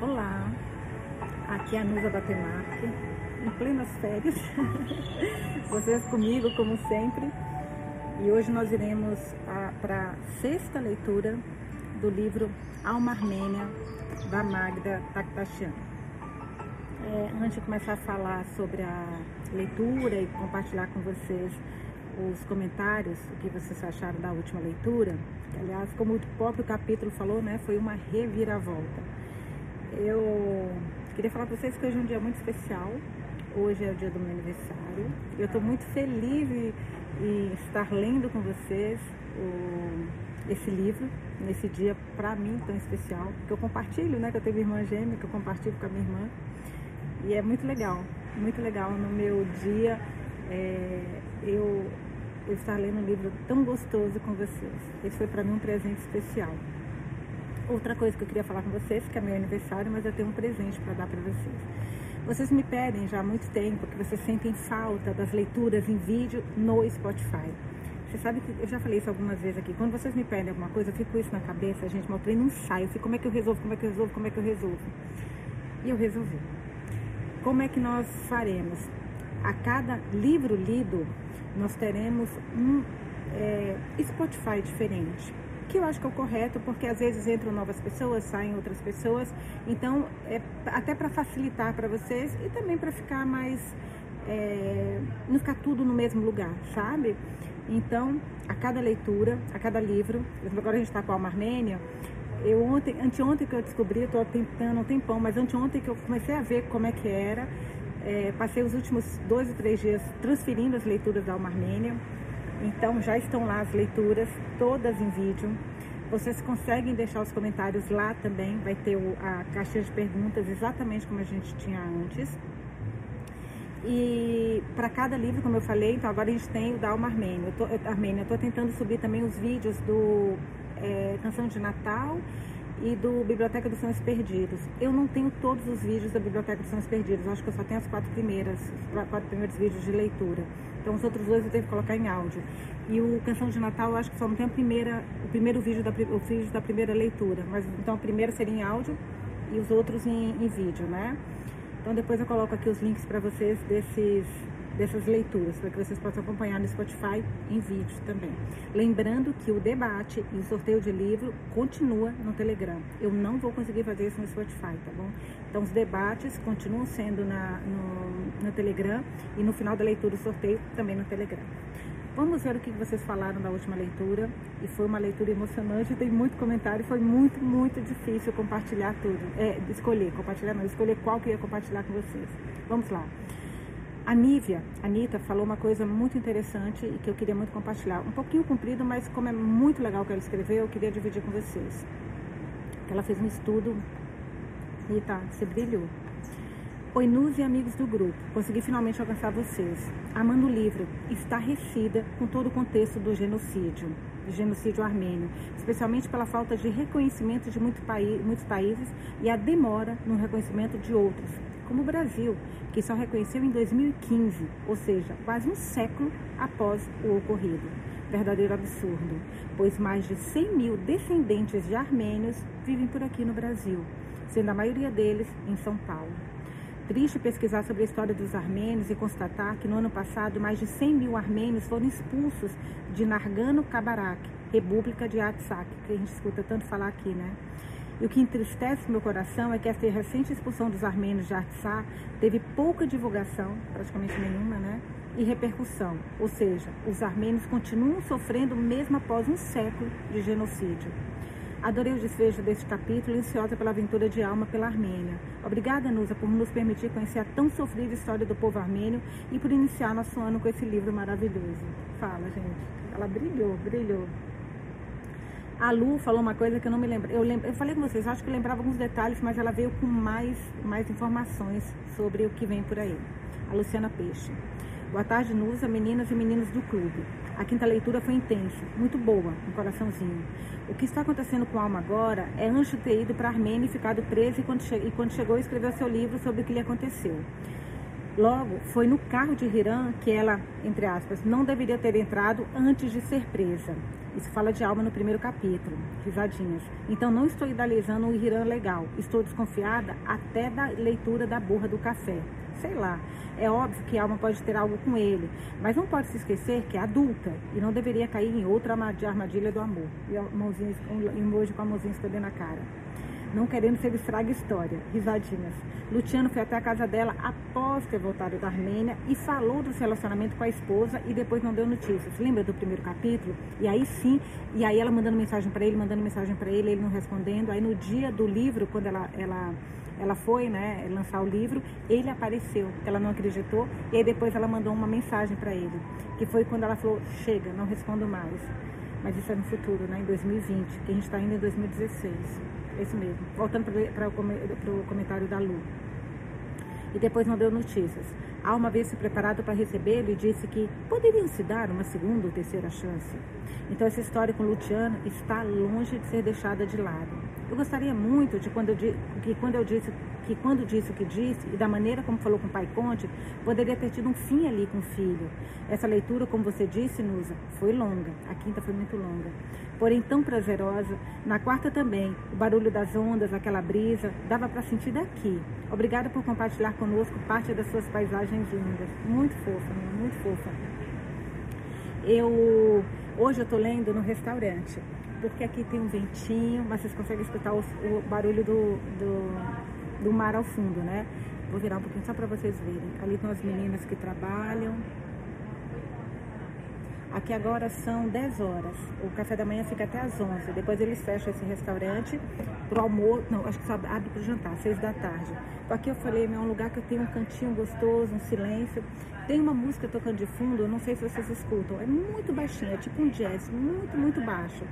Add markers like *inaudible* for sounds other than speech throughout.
Olá, aqui é a Nusa Batemarque, em plenas férias, *laughs* vocês comigo como sempre, e hoje nós iremos para a sexta leitura do livro Alma Armênia, da Magda Takhtachian. É, antes de começar a falar sobre a leitura e compartilhar com vocês os comentários, o que vocês acharam da última leitura, que, aliás, como o próprio capítulo falou, né, foi uma reviravolta eu queria falar para vocês que hoje é um dia muito especial. Hoje é o dia do meu aniversário. Eu estou muito feliz em, em, estar lendo com vocês o, esse livro nesse dia para mim tão especial, que eu compartilho, né? Que eu tenho irmã gêmea, que eu compartilho com a minha irmã. E é muito legal, muito legal no meu dia é, eu, eu estar lendo um livro tão gostoso com vocês. Esse foi para mim um presente especial. Outra coisa que eu queria falar com vocês, que é meu aniversário, mas eu tenho um presente para dar para vocês. Vocês me pedem já há muito tempo que vocês sentem falta das leituras em vídeo no Spotify. Você sabe que eu já falei isso algumas vezes aqui. Quando vocês me pedem alguma coisa, eu fico com isso na cabeça, gente, meu treino não sai. Eu fico, como é que eu resolvo, como é que eu resolvo, como é que eu resolvo? E eu resolvi. Como é que nós faremos? A cada livro lido, nós teremos um é, Spotify diferente que eu acho que é o correto, porque às vezes entram novas pessoas, saem outras pessoas, então é até para facilitar para vocês e também para ficar mais é, não ficar tudo no mesmo lugar, sabe? Então, a cada leitura, a cada livro, agora a gente está com a Alma Armênia, eu ontem, anteontem que eu descobri, estou tentando um tempão, mas anteontem que eu comecei a ver como é que era, é, passei os últimos dois ou três dias transferindo as leituras da Alma Armênia, então já estão lá as leituras, todas em vídeo. Vocês conseguem deixar os comentários lá também, vai ter a caixa de perguntas exatamente como a gente tinha antes. E para cada livro, como eu falei, então agora a gente tem o da Alma Armênia. Eu estou tentando subir também os vídeos do é, Canção de Natal e do Biblioteca dos Sonhos Perdidos. Eu não tenho todos os vídeos da Biblioteca dos Sonhos Perdidos, acho que eu só tenho as quatro primeiras, os quatro primeiros vídeos de leitura. Então os outros dois eu tenho que colocar em áudio. E o Canção de Natal eu acho que só não tem a primeira, o primeiro vídeo da, o vídeo da primeira leitura, mas então a primeira seria em áudio e os outros em, em vídeo, né? Então depois eu coloco aqui os links para vocês desses dessas leituras, para que vocês possam acompanhar no Spotify em vídeo também. Lembrando que o debate e o sorteio de livro continua no Telegram. Eu não vou conseguir fazer isso no Spotify, tá bom? Então os debates continuam sendo na, no, no Telegram e no final da leitura o sorteio também no Telegram. Vamos ver o que vocês falaram da última leitura. E foi uma leitura emocionante, tem muito comentário, foi muito, muito difícil compartilhar tudo. É, escolher, compartilhar não, escolher qual que ia compartilhar com vocês. Vamos lá. A Nívia, a Anitta, falou uma coisa muito interessante e que eu queria muito compartilhar. Um pouquinho comprido, mas como é muito legal o que ela escreveu, eu queria dividir com vocês. Ela fez um estudo tá, você brilhou. Oi, Nus e amigos do grupo. Consegui finalmente alcançar vocês. Amando o livro, estarrecida com todo o contexto do genocídio, do genocídio armênio, especialmente pela falta de reconhecimento de muito paí muitos países e a demora no reconhecimento de outros, como o Brasil, que só reconheceu em 2015, ou seja, quase um século após o ocorrido. Verdadeiro absurdo, pois mais de 100 mil descendentes de armênios vivem por aqui no Brasil, sendo a maioria deles em São Paulo. Triste pesquisar sobre a história dos armênios e constatar que no ano passado mais de 100 mil armênios foram expulsos de Nargano-Kabarak, República de Artsakh, que a gente escuta tanto falar aqui, né? E o que entristece meu coração é que essa recente expulsão dos armênios de Artsá teve pouca divulgação, praticamente nenhuma, né? E repercussão. Ou seja, os armênios continuam sofrendo mesmo após um século de genocídio. Adorei o desfecho deste capítulo ansiosa pela aventura de alma pela Armênia. Obrigada, Nusa, por nos permitir conhecer a tão sofrida história do povo armênio e por iniciar nosso ano com esse livro maravilhoso. Fala, gente. Ela brilhou, brilhou. A Lu falou uma coisa que eu não me lembro. Eu, lembro, eu falei com vocês, acho que eu lembrava alguns detalhes, mas ela veio com mais, mais informações sobre o que vem por aí. A Luciana Peixe. Boa tarde, Nusa, meninas e meninos do clube. A quinta leitura foi intensa, muito boa, um coraçãozinho. O que está acontecendo com a Alma agora é Anjo ter ido para a Armênia e ficado preso e quando, e quando chegou escreveu seu livro sobre o que lhe aconteceu. Logo, foi no carro de Hiram que ela, entre aspas, não deveria ter entrado antes de ser presa. Isso fala de alma no primeiro capítulo, risadinhas. Então não estou idealizando um Irã legal. Estou desconfiada até da leitura da borra do café. Sei lá. É óbvio que a alma pode ter algo com ele, mas não pode se esquecer que é adulta e não deveria cair em outra armadilha do amor. E a mãozinha, um emoji com a mãozinha escondendo a cara não querendo que ele estrague a história. Risadinhas. Luciano foi até a casa dela após ter voltado da Armênia e falou do relacionamento com a esposa e depois não deu notícias. Lembra do primeiro capítulo? E aí sim, e aí ela mandando mensagem para ele, mandando mensagem para ele, ele não respondendo. Aí no dia do livro, quando ela, ela, ela foi né, lançar o livro, ele apareceu. Ela não acreditou e aí depois ela mandou uma mensagem para ele, que foi quando ela falou: chega, não respondo mais. Mas isso é no futuro, né, em 2020, que a gente está indo em 2016. Isso mesmo. Voltando para o comentário da Lu. E depois não deu notícias. Há uma vez se preparado para recebê-lo e disse que poderiam se dar uma segunda ou terceira chance. Então essa história com Luciano está longe de ser deixada de lado. Eu gostaria muito de quando eu, que quando eu disse que quando disse o que disse e da maneira como falou com o pai Conte, poderia ter tido um fim ali com o filho. Essa leitura, como você disse, Nusa, foi longa. A quinta foi muito longa. Porém tão prazerosa. Na quarta também, o barulho das ondas, aquela brisa, dava para sentir daqui. Obrigada por compartilhar conosco parte das suas paisagens lindas. Muito fofa, muito fofa. Eu hoje eu estou lendo no restaurante porque aqui tem um ventinho, mas vocês conseguem escutar o, o barulho do, do, do, mar ao fundo, né? Vou virar um pouquinho só para vocês verem. Ali estão as meninas que trabalham. Aqui agora são 10 horas. O café da manhã fica até às 11. Depois eles fecham esse restaurante pro almoço. Não, acho que só abre pro jantar, 6 da tarde. Aqui eu falei, é um lugar que tenho um cantinho gostoso, um silêncio. Tem uma música tocando de fundo, não sei se vocês escutam. É muito baixinho, é tipo um jazz, muito, muito baixo.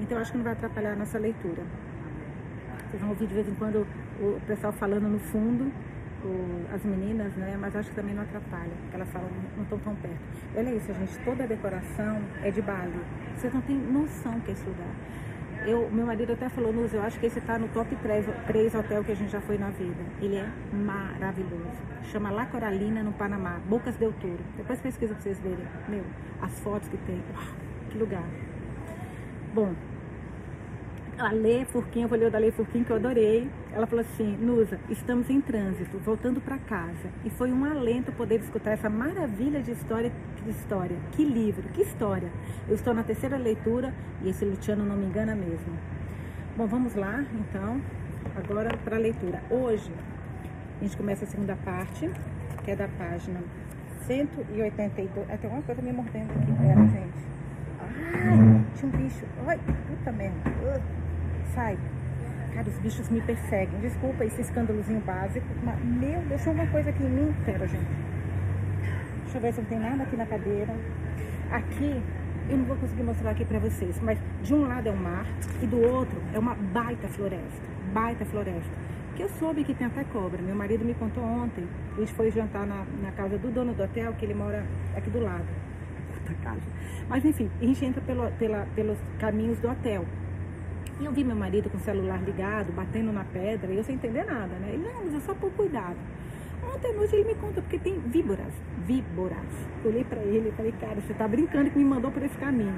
Então acho que não vai atrapalhar a nossa leitura. Vocês vão ouvir de vez em quando o pessoal falando no fundo, as meninas, né? Mas acho que também não atrapalha, porque elas falam, não estão tão perto. Olha isso, gente, toda a decoração é de Bali. Vocês não têm noção que é esse lugar. Eu, meu marido até falou, Nuz, eu acho que esse está no top 3, 3 hotel que a gente já foi na vida. Ele é maravilhoso. Chama La Coralina, no Panamá, Bocas del Toro. Depois pesquisa para vocês verem. Meu, as fotos que tem. Uau, que lugar. Bom, a Lê Furquim, eu vou ler o da Lê Furquim que eu adorei. Ela falou assim, Nusa, estamos em trânsito, voltando para casa. E foi um alento poder escutar essa maravilha de história, de história. Que livro, que história. Eu estou na terceira leitura e esse Luciano não me engana mesmo. Bom, vamos lá, então, agora para a leitura. Hoje, a gente começa a segunda parte, que é da página 182. Ah, tem uma coisa me mordendo aqui, pera, gente. Ai, tinha um bicho. Ai, puta merda. Sai. Cara, os bichos me perseguem. Desculpa esse escândalozinho básico. Mas, meu, deixou uma coisa aqui em mim. Pera, gente. Deixa eu ver se não tem nada aqui na cadeira. Aqui, eu não vou conseguir mostrar aqui pra vocês, mas de um lado é o mar e do outro é uma baita floresta. Baita floresta. Que eu soube que tem até cobra. Meu marido me contou ontem. A gente foi jantar na, na casa do dono do hotel, que ele mora aqui do lado. Puta casa. Mas enfim, a gente entra pelo, pela, pelos caminhos do hotel. E eu vi meu marido com o celular ligado, batendo na pedra, e eu sem entender nada, né? Ele, não, mas é só por cuidado. Ontem à noite ele me conta, porque tem víboras, víboras. Eu olhei para ele e falei, cara, você tá brincando que me mandou por esse caminho.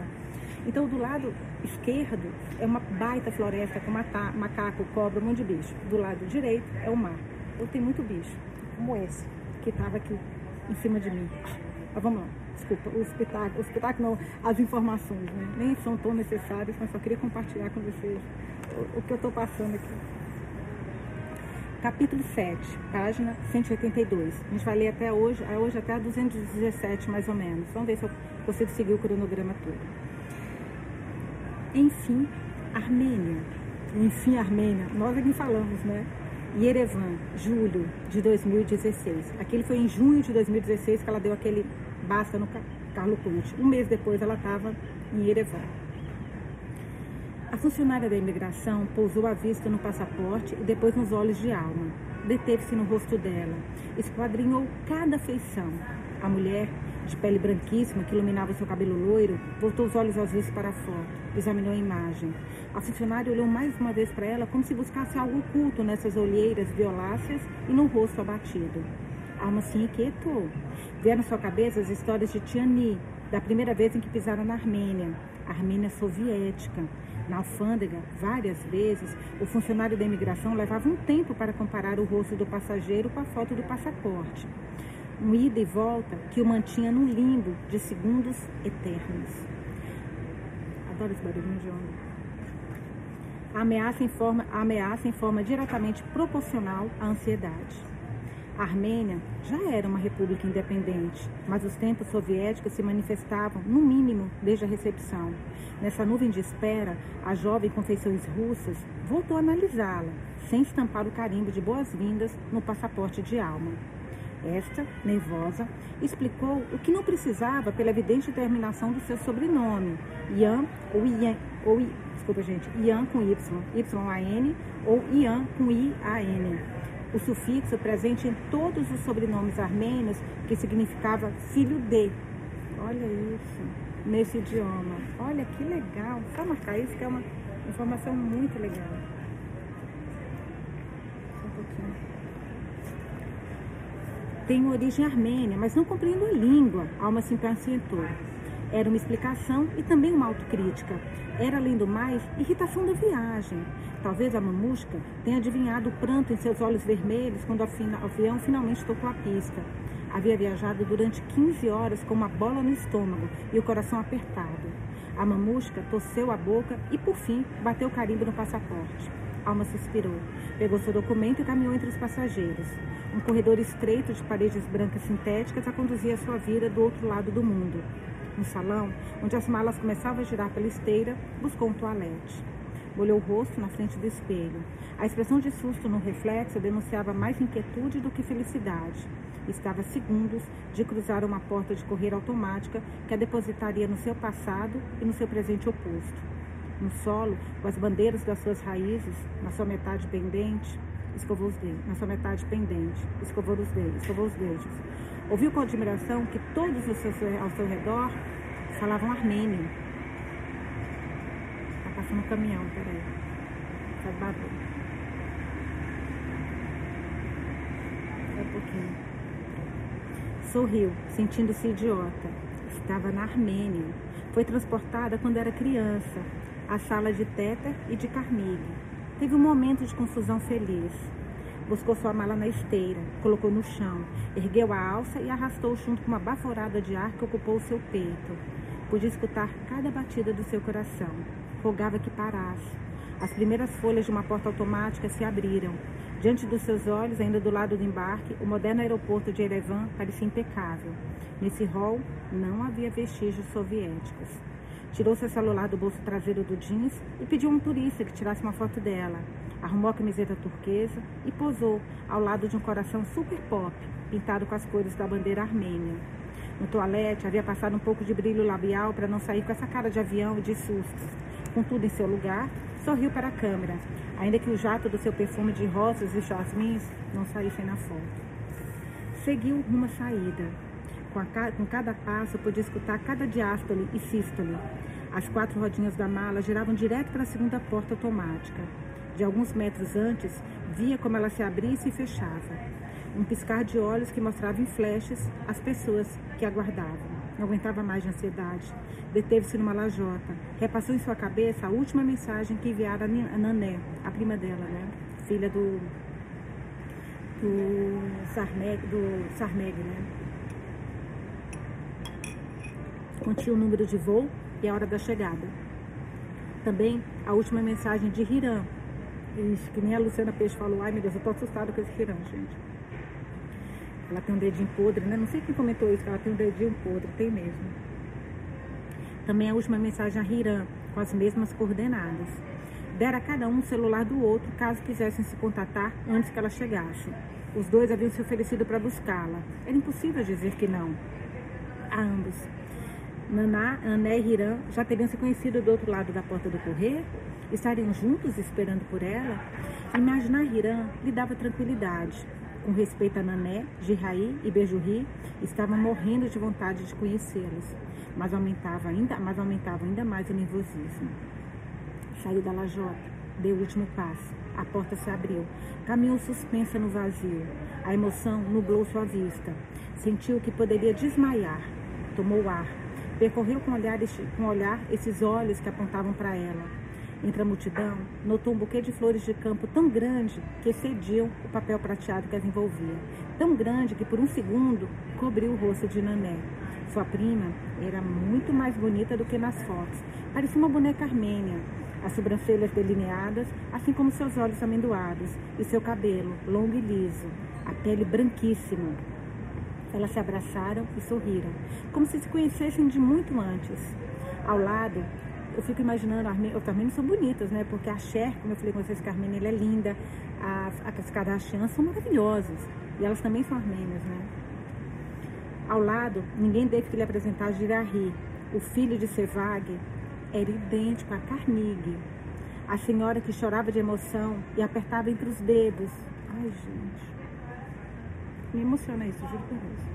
Então, do lado esquerdo é uma baita floresta com macaco, cobra, um monte de bicho. Do lado direito é o mar. Eu tenho muito bicho, como esse, que estava aqui em cima de mim. Mas vamos lá desculpa, o espetáculo, o espetáculo não, as informações, né? nem são tão necessárias, mas só queria compartilhar com vocês o, o que eu estou passando aqui. Capítulo 7, página 182. A gente vai ler até hoje, hoje até a 217 mais ou menos. Vamos ver se eu consigo seguir o cronograma todo. Enfim, Armênia. Enfim, Armênia. Nós aqui falamos, né? Yerevan, julho de 2016. Aquele foi em junho de 2016 que ela deu aquele basta no Carlo Conte. Um mês depois ela estava em Yerevan. A funcionária da imigração pousou a vista no passaporte e depois nos olhos de Alma. Deteve-se no rosto dela, esquadrinhou cada feição. A mulher, de pele branquíssima que iluminava seu cabelo loiro, voltou os olhos azuis para a foto, examinou a imagem. A funcionária olhou mais uma vez para ela como se buscasse algo oculto nessas olheiras violáceas e no rosto abatido. Alma se inquietou. Vieram à sua cabeça as histórias de Tiani, da primeira vez em que pisaram na Armênia. Armênia soviética. Na alfândega, várias vezes, o funcionário da imigração levava um tempo para comparar o rosto do passageiro com a foto do passaporte. Um ida e volta que o mantinha num limbo de segundos eternos. Adoro esse barulhinho de onda. A ameaça, em forma, a ameaça em forma diretamente proporcional à ansiedade. A Armênia já era uma república independente, mas os tempos soviéticos se manifestavam, no mínimo, desde a recepção. Nessa nuvem de espera, a jovem com feições russas voltou a analisá-la, sem estampar o carimbo de boas-vindas no passaporte de alma. Esta, nervosa, explicou o que não precisava pela evidente terminação do seu sobrenome, Ian ou Ian, ou desculpa gente, Ian com Y, Y-A-N ou Ian com I-A-N. O sufixo presente em todos os sobrenomes armênios que significava filho de. Olha isso, nesse idioma. Olha que legal. Só marcar isso que é uma informação muito legal. Tenho origem armênia, mas não compreendo a língua. Alma se impacientou. Era uma explicação e também uma autocrítica. Era, além do mais, irritação da viagem. Talvez a mamusca tenha adivinhado o pranto em seus olhos vermelhos quando o avião finalmente tocou a pista. Havia viajado durante 15 horas com uma bola no estômago e o coração apertado. A mamusca torceu a boca e, por fim, bateu o carimbo no passaporte. Alma suspirou, pegou seu documento e caminhou entre os passageiros. Um corredor estreito de paredes brancas sintéticas a conduzia à sua vida do outro lado do mundo. No salão, onde as malas começavam a girar pela esteira, buscou um toalete. Molhou o rosto na frente do espelho. A expressão de susto no reflexo denunciava mais inquietude do que felicidade. Estava segundos de cruzar uma porta de correio automática que a depositaria no seu passado e no seu presente oposto. No solo, com as bandeiras das suas raízes, na sua metade pendente, escovou os dedos, na sua metade pendente, escovou os dedos, escovou os dedos. Ouviu com admiração que todos ao seu, ao seu redor falavam armênio. Tá passando um caminhão, peraí. Faz barulho. Só um pouquinho. Sorriu, sentindo-se idiota. Estava na Armênia. Foi transportada quando era criança, à sala de Téter e de Carmig. Teve um momento de confusão feliz. Buscou sua mala na esteira, colocou no chão, ergueu a alça e arrastou junto com uma baforada de ar que ocupou o seu peito. Podia escutar cada batida do seu coração. Rogava que parasse. As primeiras folhas de uma porta automática se abriram. Diante dos seus olhos, ainda do lado do embarque, o moderno aeroporto de Erevan parecia impecável. Nesse hall, não havia vestígios soviéticos. Tirou seu celular do bolso traseiro do jeans e pediu a um turista que tirasse uma foto dela. Arrumou a camiseta turquesa e posou ao lado de um coração super pop, pintado com as cores da bandeira armênia. No toalete havia passado um pouco de brilho labial para não sair com essa cara de avião e de susto. Com tudo em seu lugar, sorriu para a câmera, ainda que o jato do seu perfume de rosas e jasmins não saíssem na foto. Seguiu uma saída. Com, a, com cada passo, podia escutar cada diástole e sístole. As quatro rodinhas da mala giravam direto para a segunda porta automática. De alguns metros antes, via como ela se abria e se fechava. Um piscar de olhos que mostrava em flashes as pessoas que aguardavam. Não aguentava mais de ansiedade. Deteve-se numa lajota. Repassou em sua cabeça a última mensagem que enviara a Nané, a prima dela, né? Filha do. do do Sarneg, né? Continha o número de voo e a hora da chegada. Também a última mensagem de Hiram, isso, que nem a Luciana Peixe falou, ai meu Deus, eu tô assustada com esse firão, gente. Ela tem um dedinho podre, né? Não sei quem comentou isso, que ela tem um dedinho podre, tem mesmo. Também a última mensagem a Hiram, com as mesmas coordenadas. Dera a cada um o celular do outro, caso quisessem se contatar antes que ela chegasse. Os dois haviam se oferecido para buscá-la. Era impossível dizer que não. A ambos. Naná, Ané e Hiram já teriam se conhecido do outro lado da porta do correio? Estariam juntos esperando por ela? Imaginar Hiram lhe dava tranquilidade. Com respeito a Nané, Jirraí e Bejurri, estavam morrendo de vontade de conhecê-los, mas aumentava ainda, mas aumentava ainda mais o nervosismo. Saiu da lajota, deu o último passo. A porta se abriu. Caminhou suspensa no vazio. A emoção nublou sua vista. Sentiu que poderia desmaiar. Tomou ar. Percorreu com olhar, com olhar esses olhos que apontavam para ela. Entre a multidão, notou um buquê de flores de campo tão grande que excediam o papel prateado que as envolvia. Tão grande que, por um segundo, cobriu o rosto de Nané. Sua prima era muito mais bonita do que nas fotos. Parecia uma boneca armênia, as sobrancelhas delineadas, assim como seus olhos amendoados, e seu cabelo longo e liso, a pele branquíssima. Elas se abraçaram e sorriram, como se se conhecessem de muito antes. Ao lado, eu fico imaginando, as armênias são bonitas, né? Porque a Cher, como eu falei com vocês, Armênia ela é linda, as, as são maravilhosas, e elas também são armênias, né? Ao lado, ninguém teve que lhe apresentar Girarri, o filho de Sevag, era idêntico a Carnegie, a senhora que chorava de emoção e apertava entre os dedos. Ai, gente. Me emociona isso, juro por Deus.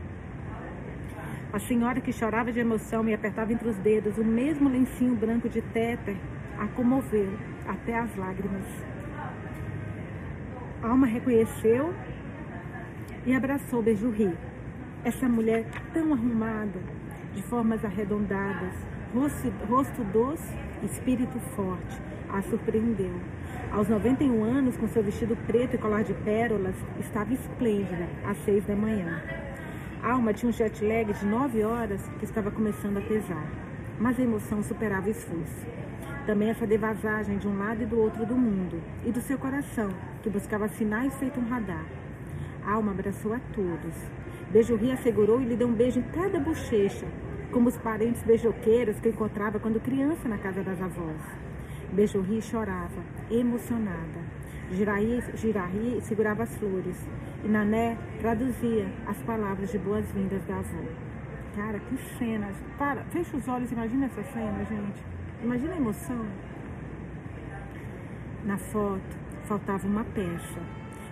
A senhora que chorava de emoção e apertava entre os dedos o mesmo lencinho branco de téter a comoveu até as lágrimas. Alma reconheceu e abraçou Bejurri. Essa mulher tão arrumada, de formas arredondadas, rosto, rosto doce, espírito forte, a surpreendeu. Aos 91 anos, com seu vestido preto e colar de pérolas, estava esplêndida, às seis da manhã. Alma tinha um jet lag de nove horas que estava começando a pesar, mas a emoção superava o esforço. Também essa devasagem de um lado e do outro do mundo, e do seu coração, que buscava sinais feito um radar. Alma abraçou a todos. Beijo Ria assegurou e lhe deu um beijo em cada bochecha, como os parentes beijoqueiros que encontrava quando criança na casa das avós. Beijorri chorava, emocionada. Giraí, Giraí segurava as flores e Nané traduzia as palavras de boas-vindas da avó. Cara, que cena! Para, fecha os olhos, imagina essa cena, gente. Imagina a emoção. Na foto, faltava uma peça.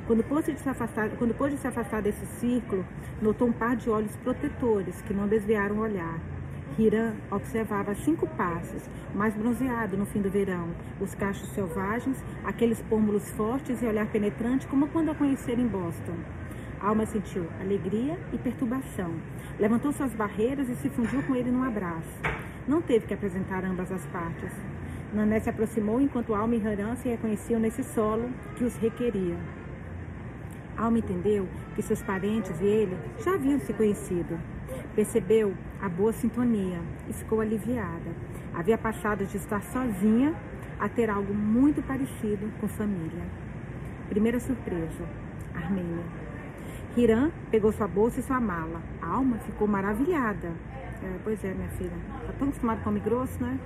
Quando pôde, se afastar, quando pôde se afastar desse círculo, notou um par de olhos protetores que não desviaram o olhar. Hiram observava cinco passos, mais bronzeado no fim do verão, os cachos selvagens, aqueles pômulos fortes e olhar penetrante como quando a conheceram em Boston. Alma sentiu alegria e perturbação. Levantou suas barreiras e se fundiu com ele num abraço. Não teve que apresentar ambas as partes. Nané se aproximou enquanto Alma e Hiram se reconheciam nesse solo que os requeria. Alma entendeu que seus parentes e ele já haviam se conhecido. Percebeu a boa sintonia e ficou aliviada. Havia passado de estar sozinha a ter algo muito parecido com família. Primeira surpresa, Armênia. Hiram pegou sua bolsa e sua mala. A alma ficou maravilhada. É, pois é, minha filha. Está tão acostumada com homem grosso, né?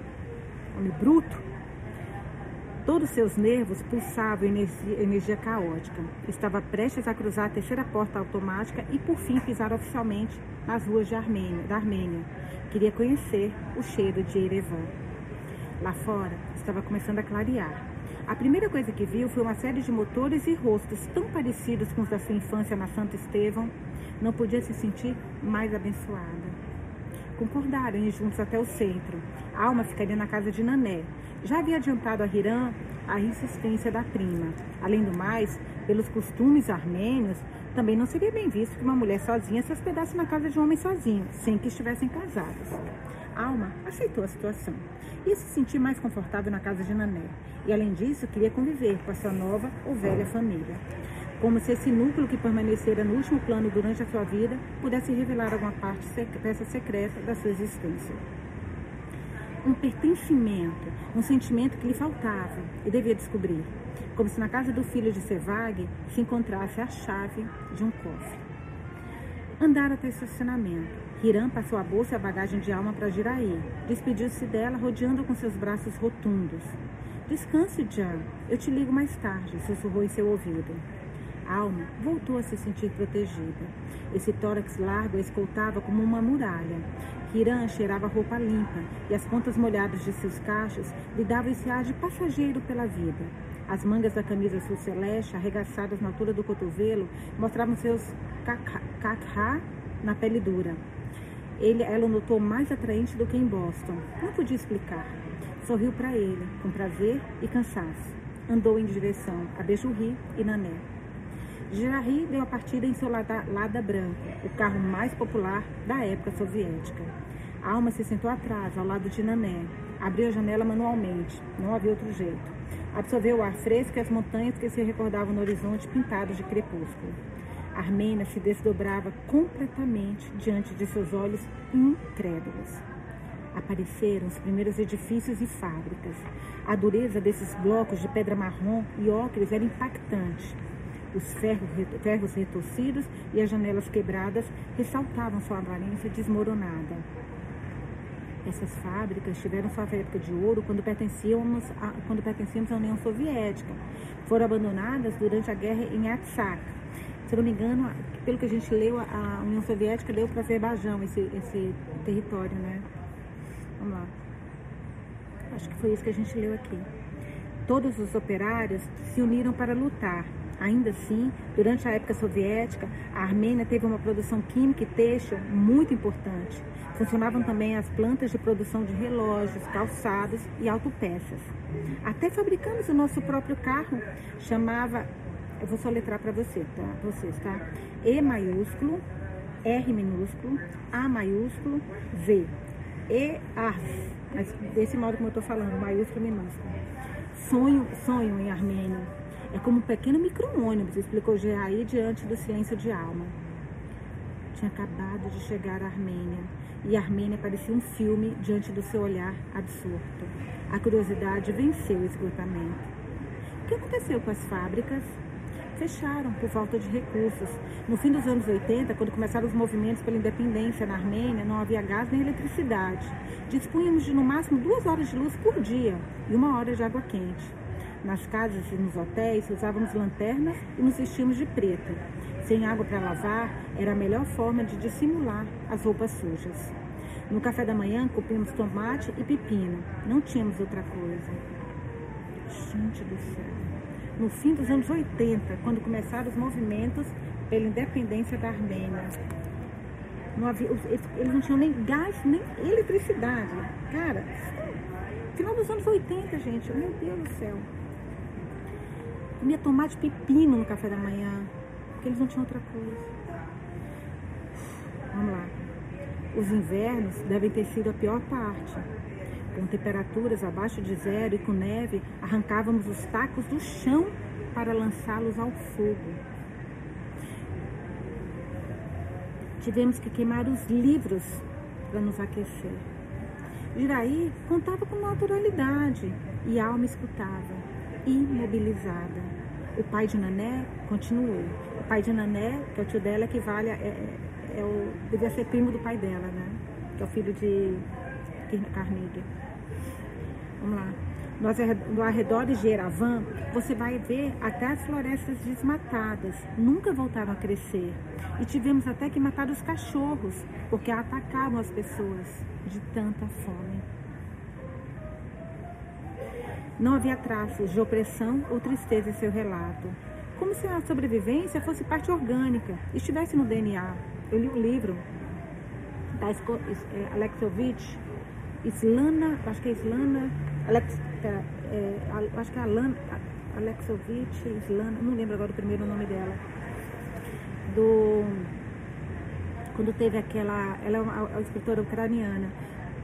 Homem bruto. Todos seus nervos pulsavam energia, energia caótica. Estava prestes a cruzar a terceira porta automática e, por fim, pisar oficialmente nas ruas Armênia, da Armênia. Queria conhecer o cheiro de Erevan. Lá fora, estava começando a clarear. A primeira coisa que viu foi uma série de motores e rostos tão parecidos com os da sua infância na Santo Estevão. Não podia se sentir mais abençoada. Concordaram ir juntos até o centro. A alma ficaria na casa de Nané, já havia adiantado a Hiram a insistência da prima. Além do mais, pelos costumes armênios, também não seria bem visto que uma mulher sozinha se hospedasse na casa de um homem sozinho, sem que estivessem casados. Alma aceitou a situação e se sentir mais confortável na casa de Nané. E além disso, queria conviver com a sua nova ou velha família. Como se esse núcleo que permanecera no último plano durante a sua vida pudesse revelar alguma parte peça secreta da sua existência um pertencimento, um sentimento que lhe faltava e devia descobrir, como se na casa do filho de Sevag se encontrasse a chave de um cofre. Andaram até o estacionamento. Hiram passou a bolsa e a bagagem de alma para Jiraí. Despediu-se dela, rodeando com seus braços rotundos. Descanse, Jan. Eu te ligo mais tarde, sussurrou em seu ouvido. Alma voltou a se sentir protegida. Esse tórax largo a escoltava como uma muralha. Kiran cheirava roupa limpa e as pontas molhadas de seus cachos lhe davam esse ar de passageiro pela vida. As mangas da camisa azul celeste, arregaçadas na altura do cotovelo, mostravam seus cakhá na pele dura. Ele, ela o notou mais atraente do que em Boston. Não podia explicar. Sorriu para ele, com prazer e cansaço. Andou em direção a Bejurri e Nané. Jarry deu a partida em seu Lada, Lada Branco, o carro mais popular da época soviética. Alma se sentou atrás, ao lado de Nané. Abriu a janela manualmente, não havia outro jeito. Absorveu o ar fresco e as montanhas que se recordavam no horizonte pintados de crepúsculo. Armênia se desdobrava completamente diante de seus olhos incrédulos. Apareceram os primeiros edifícios e fábricas. A dureza desses blocos de pedra marrom e ocres era impactante. Os ferros, ferros retorcidos e as janelas quebradas ressaltavam sua aparência desmoronada. Essas fábricas tiveram sua época de ouro quando pertencíamos, a, quando pertencíamos à União Soviética. Foram abandonadas durante a guerra em Artsakh. Se não me engano, pelo que a gente leu, a União Soviética deu para Azerbaijão esse, esse território, né? Vamos lá. Acho que foi isso que a gente leu aqui. Todos os operários se uniram para lutar. Ainda assim, durante a época soviética, a Armênia teve uma produção química e têxtil muito importante. Funcionavam também as plantas de produção de relógios, calçados e autopeças. Até fabricamos o nosso próprio carro, chamava, eu vou soletrar para você, tá? vocês, tá? E maiúsculo, R minúsculo, A maiúsculo, V. E A, mas desse modo como eu estou falando, maiúsculo e minúsculo. Sonho, sonho em armênio. É como um pequeno micro-ônibus, explicou Geaí diante do silêncio de alma. Tinha acabado de chegar à Armênia e a Armênia parecia um filme diante do seu olhar absorto. A curiosidade venceu o esgotamento. O que aconteceu com as fábricas? Fecharam por falta de recursos. No fim dos anos 80, quando começaram os movimentos pela independência na Armênia, não havia gás nem eletricidade. Dispunhamos de no máximo duas horas de luz por dia e uma hora de água quente. Nas casas e nos hotéis usávamos lanternas e nos vestíamos de preto. Sem água para lavar, era a melhor forma de dissimular as roupas sujas. No café da manhã, comíamos tomate e pepino. Não tínhamos outra coisa. Gente do céu. No fim dos anos 80, quando começaram os movimentos pela independência da Armênia, não havia, eles não tinham nem gás, nem eletricidade. Cara, final dos anos 80, gente. Meu Deus do céu. Comia tomate pepino no café da manhã porque eles não tinham outra coisa. Vamos lá. Os invernos devem ter sido a pior parte. Com temperaturas abaixo de zero e com neve, arrancávamos os tacos do chão para lançá-los ao fogo. Tivemos que queimar os livros para nos aquecer. Iraí contava com naturalidade e alma escutava, imobilizada. O pai de Nané continuou pai de Nané, que é o tio dela, equivale a, é, é o, devia ser primo do pai dela, né? Que é o filho de Carnegie. Vamos lá. No arredores de Eravan, você vai ver até as florestas desmatadas. Nunca voltaram a crescer. E tivemos até que matar os cachorros, porque atacavam as pessoas de tanta fome. Não havia traços de opressão ou tristeza em seu relato. Como se a sobrevivência fosse parte orgânica, estivesse no DNA. Eu li um livro da é, Alexovich, Islana, acho que é Islana, Alex, é, é, acho que é Alan, Alexovich, Islana, não lembro agora o primeiro nome dela, do quando teve aquela, ela é uma, uma escritora ucraniana,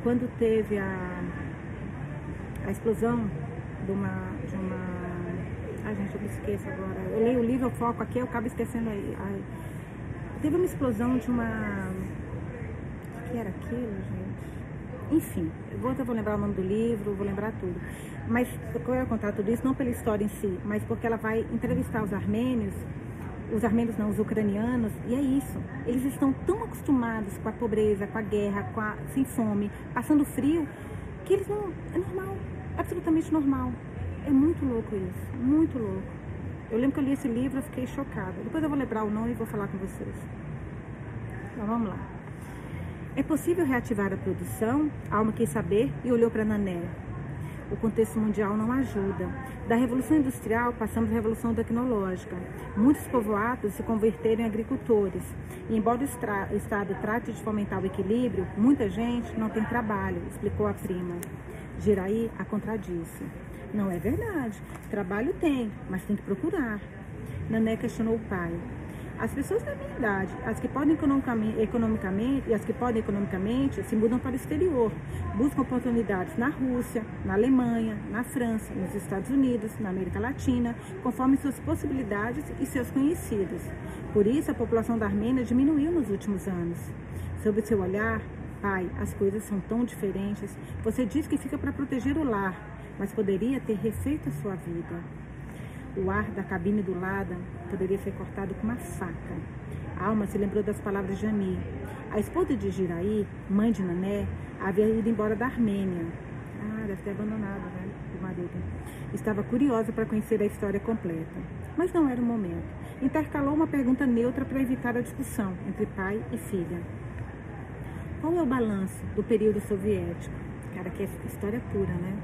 quando teve a, a explosão de uma, de uma Ai, gente, eu me esqueço agora. Eu leio o livro, eu foco aqui, eu acabo esquecendo aí. Ai. Teve uma explosão de uma. O que era aquilo, gente? Enfim, eu vou, eu vou lembrar o nome do livro, vou lembrar tudo. Mas eu quero contar tudo isso não pela história em si, mas porque ela vai entrevistar os armênios, os armênios não, os ucranianos, e é isso. Eles estão tão acostumados com a pobreza, com a guerra, com a, sem fome, passando frio, que eles não. É normal, absolutamente normal. É muito louco isso, muito louco. Eu lembro que eu li esse livro e fiquei chocada. Depois eu vou lembrar o nome e vou falar com vocês. Então vamos lá. É possível reativar a produção? Alma quis saber e olhou para Nané. O contexto mundial não ajuda. Da Revolução Industrial passamos à Revolução Tecnológica. Muitos povoados se converteram em agricultores. E embora o Estado trate de fomentar o equilíbrio, muita gente não tem trabalho, explicou a prima. Giraí a contradisse. Não é verdade. Trabalho tem, mas tem que procurar. Nané questionou o pai. As pessoas da minha idade, as que podem economicamente e as que podem economicamente, se mudam para o exterior, buscam oportunidades na Rússia, na Alemanha, na França, nos Estados Unidos, na América Latina, conforme suas possibilidades e seus conhecidos. Por isso, a população da Armênia diminuiu nos últimos anos. Sob seu olhar, pai, as coisas são tão diferentes. Você diz que fica para proteger o lar, mas poderia ter refeito a sua vida. O ar da cabine do lado poderia ser cortado com uma faca. A alma se lembrou das palavras de Jani. A esposa de Jiraí, mãe de Nané, havia ido embora da Armênia. Ah, deve ter abandonado né, o marido. Estava curiosa para conhecer a história completa. Mas não era o momento. Intercalou uma pergunta neutra para evitar a discussão entre pai e filha. Qual é o balanço do período soviético? Cara, que é história pura, né?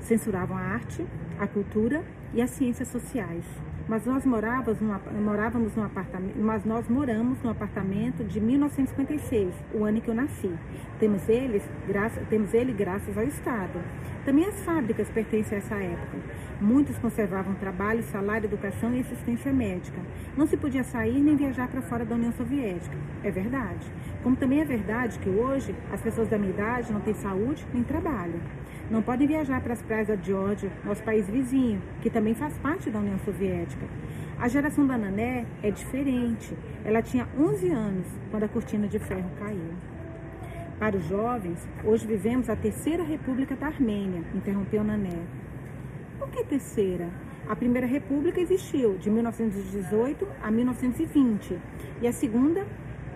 Censuravam a arte, a cultura e as ciências sociais. Mas nós morávamos num, morávamos num apartamento, mas nós moramos num apartamento de 1956, o ano em que eu nasci. Temos eles, graça, temos ele graças ao Estado. Também as fábricas pertencem a essa época. Muitos conservavam trabalho, salário, educação e assistência médica. Não se podia sair nem viajar para fora da União Soviética. É verdade. Como também é verdade que hoje as pessoas da minha idade não têm saúde nem trabalho. Não podem viajar para as praias da Geórgia, nosso país vizinho, que também faz parte da União Soviética. A geração da Nané é diferente. Ela tinha 11 anos quando a cortina de ferro caiu. Para os jovens, hoje vivemos a terceira república da Armênia, interrompeu Nané. Por que terceira? A primeira república existiu de 1918 a 1920 e a segunda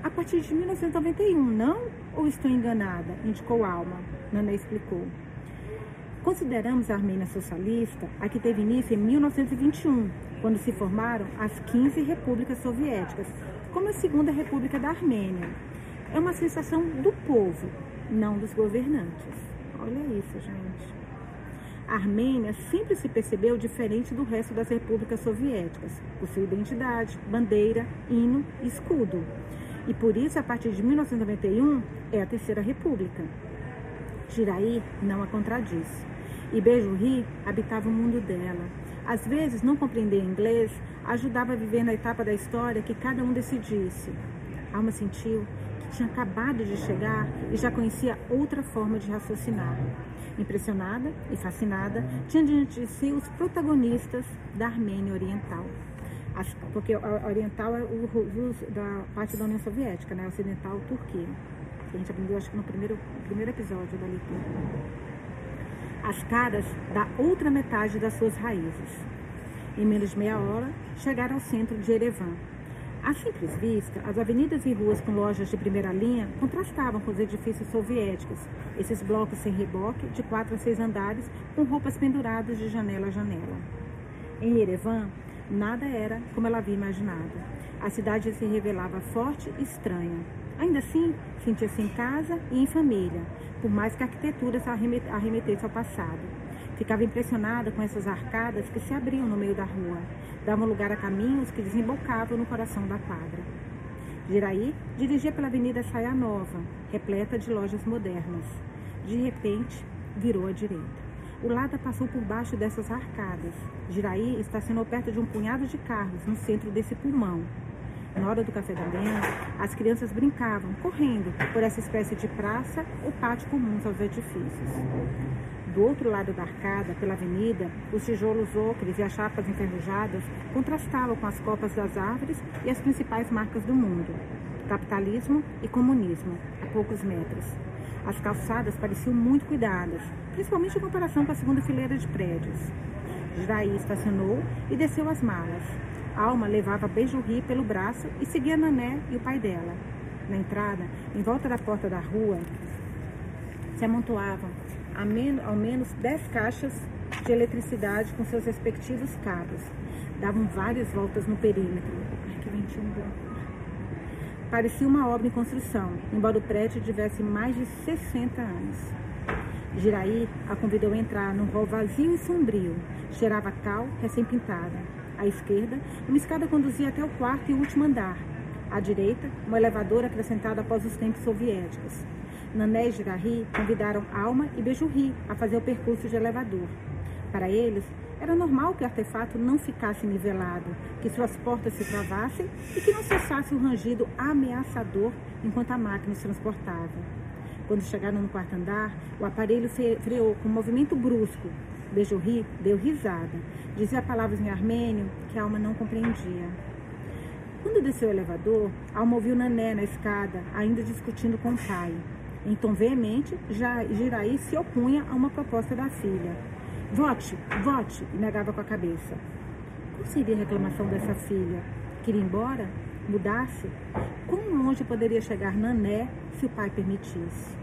a partir de 1991, não? Ou estou enganada? Indicou Alma. Nané explicou. Consideramos a Armênia socialista a que teve início em 1921, quando se formaram as 15 repúblicas soviéticas, como a Segunda República da Armênia. É uma sensação do povo, não dos governantes. Olha isso, gente. A Armênia sempre se percebeu diferente do resto das repúblicas soviéticas, por sua identidade, bandeira, hino e escudo. E por isso, a partir de 1991, é a Terceira República. Giraí não a contradiz e Bejurri habitava o mundo dela. Às vezes, não compreender inglês ajudava a viver na etapa da história que cada um decidisse. Alma sentiu que tinha acabado de chegar e já conhecia outra forma de raciocinar. Impressionada e fascinada, tinha diante de si os protagonistas da Armênia Oriental. Porque a Oriental é o, o, da parte da União Soviética, né? Ocidental, Turquia. Que a gente aprendeu, acho que no primeiro, primeiro episódio da leitura as caras da outra metade das suas raízes. Em menos de meia hora, chegaram ao centro de Erevan. À simples vista, as avenidas e ruas com lojas de primeira linha contrastavam com os edifícios soviéticos, esses blocos sem reboque, de quatro a seis andares, com roupas penduradas de janela a janela. Em Erevan, nada era como ela havia imaginado. A cidade se revelava forte e estranha. Ainda assim, sentia-se em casa e em família, por mais que a arquitetura se arremetesse ao passado. Ficava impressionada com essas arcadas que se abriam no meio da rua, davam lugar a caminhos que desembocavam no coração da quadra. Giraí dirigia pela Avenida Saia Nova, repleta de lojas modernas. De repente, virou à direita. O Lada passou por baixo dessas arcadas. Giraí estacionou perto de um punhado de carros no centro desse pulmão, na hora do café da manhã, as crianças brincavam, correndo por essa espécie de praça ou pátio comuns aos edifícios. Do outro lado da arcada, pela avenida, os tijolos ocres e as chapas enferrujadas contrastavam com as copas das árvores e as principais marcas do mundo: capitalismo e comunismo, a poucos metros. As calçadas pareciam muito cuidadas, principalmente em comparação com a segunda fileira de prédios. Jiraí estacionou e desceu as malas. Alma levava Beijurri pelo braço e seguia Nané e o pai dela. Na entrada, em volta da porta da rua, se amontoavam ao menos dez caixas de eletricidade com seus respectivos cabos. Davam várias voltas no perímetro. Ai, que ventinho. Parecia uma obra em construção, embora o prédio tivesse mais de 60 anos. Giraí a convidou a entrar num hall vazio e sombrio. Cheirava cal recém-pintada. À esquerda, uma escada conduzia até o quarto e último andar. À direita, um elevador acrescentado após os tempos soviéticos. Nané e Girarri convidaram Alma e Bejurri a fazer o percurso de elevador. Para eles, Era normal que o artefato não ficasse nivelado, que suas portas se travassem e que não cessasse o rangido ameaçador enquanto a máquina se transportava. Quando chegaram no quarto andar, o aparelho freou com um movimento brusco. Bejorri deu risada. Dizia palavras em armênio que a alma não compreendia. Quando desceu o elevador, Alma ouviu Nané na escada, ainda discutindo com o pai. Em tom veemente, Jiraí se opunha a uma proposta da filha. Vote, vote, negava com a cabeça. Qual seria a reclamação dessa filha? Queria ir embora? Mudasse? Quão longe poderia chegar Nané se o pai permitisse?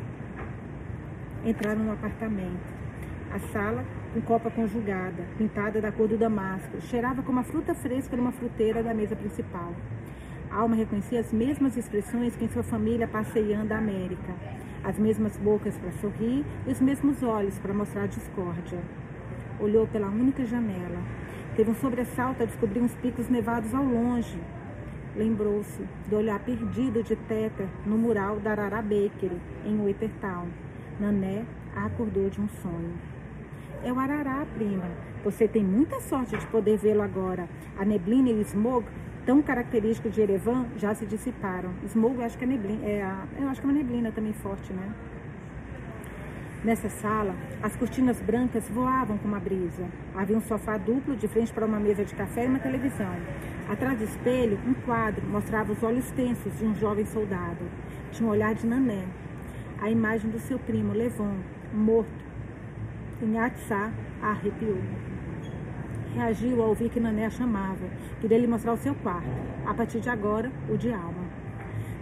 Entraram no apartamento. A sala, com copa conjugada, pintada da cor do damasco, cheirava como a fruta fresca numa fruteira da mesa principal. A alma reconhecia as mesmas expressões que em sua família passeando a América as mesmas bocas para sorrir e os mesmos olhos para mostrar discórdia. Olhou pela única janela. Teve um sobressalto a descobrir uns picos nevados ao longe. Lembrou-se do olhar perdido de Teta no mural da Arara Bakery, em Watertown. Nané a acordou de um sonho. É o Arará, prima. Você tem muita sorte de poder vê-lo agora. A neblina e o smog tão característicos de Erevan já se dissiparam. Smoke, eu acho que é neblina, é a, eu acho que é uma neblina também forte, né? Nessa sala, as cortinas brancas voavam com uma brisa. Havia um sofá duplo de frente para uma mesa de café e uma televisão. Atrás do espelho, um quadro mostrava os olhos tensos de um jovem soldado. Tinha um olhar de Nané. A imagem do seu primo, Levon, morto, em Atsá, arrepiou. Reagiu ao ouvir que Nané a chamava. Queria lhe mostrar o seu quarto. A partir de agora, o de alma.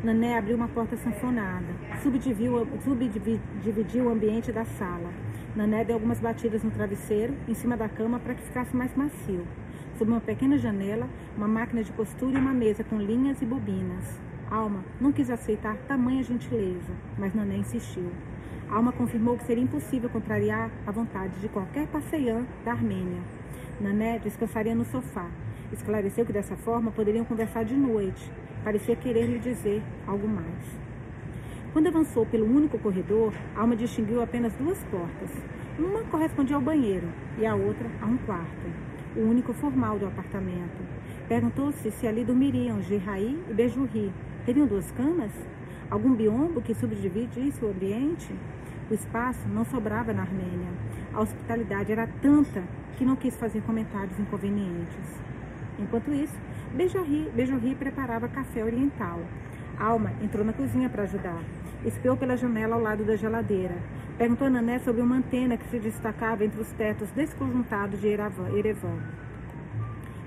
Nané abriu uma porta sanfonada. Subdividiu, subdividiu o ambiente da sala. Nané deu algumas batidas no travesseiro, em cima da cama, para que ficasse mais macio. Sob uma pequena janela, uma máquina de costura e uma mesa com linhas e bobinas. Alma não quis aceitar tamanha gentileza, mas Nané insistiu. Alma confirmou que seria impossível contrariar a vontade de qualquer passeian da Armênia. Nané descansaria no sofá. Esclareceu que dessa forma poderiam conversar de noite. Parecia querer lhe dizer algo mais. Quando avançou pelo único corredor, Alma distinguiu apenas duas portas. Uma correspondia ao banheiro e a outra a um quarto, o único formal do apartamento. Perguntou-se se ali dormiriam Gerraí e Bejurri. Teriam duas camas? Algum biombo que subdividisse o ambiente? O espaço não sobrava na Armênia. A hospitalidade era tanta que não quis fazer comentários inconvenientes. Enquanto isso, Bejorri preparava café oriental. Alma entrou na cozinha para ajudar. Espiou pela janela ao lado da geladeira. Perguntou a Nané sobre uma antena que se destacava entre os tetos desconjuntados de Erevan.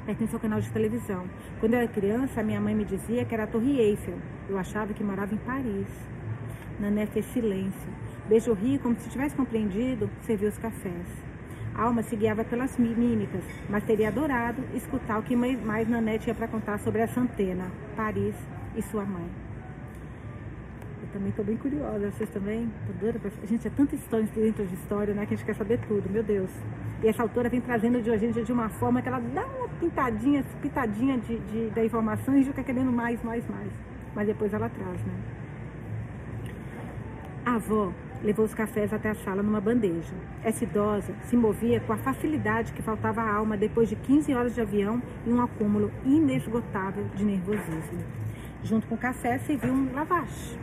Pertence ao canal de televisão. Quando eu era criança, minha mãe me dizia que era a Torre Eiffel. Eu achava que morava em Paris. Nané fez silêncio. Bejorri, como se tivesse compreendido, serviu os cafés. Alma se guiava pelas mímicas, mas teria adorado escutar o que mais Nanete tinha para contar sobre essa antena, Paris e sua mãe. Eu também estou bem curiosa, vocês também? Tô pra... Gente, é tanta história dentro de história, né? Que a gente quer saber tudo, meu Deus. E essa autora vem trazendo de hoje de uma forma que ela dá uma pintadinha, pitadinha de, de, da informação e fica querendo mais, mais, mais. Mas depois ela traz, né? A avó levou os cafés até a sala numa bandeja. Essa idosa se movia com a facilidade que faltava à alma depois de 15 horas de avião e um acúmulo inesgotável de nervosismo. Junto com o café serviu um lavache,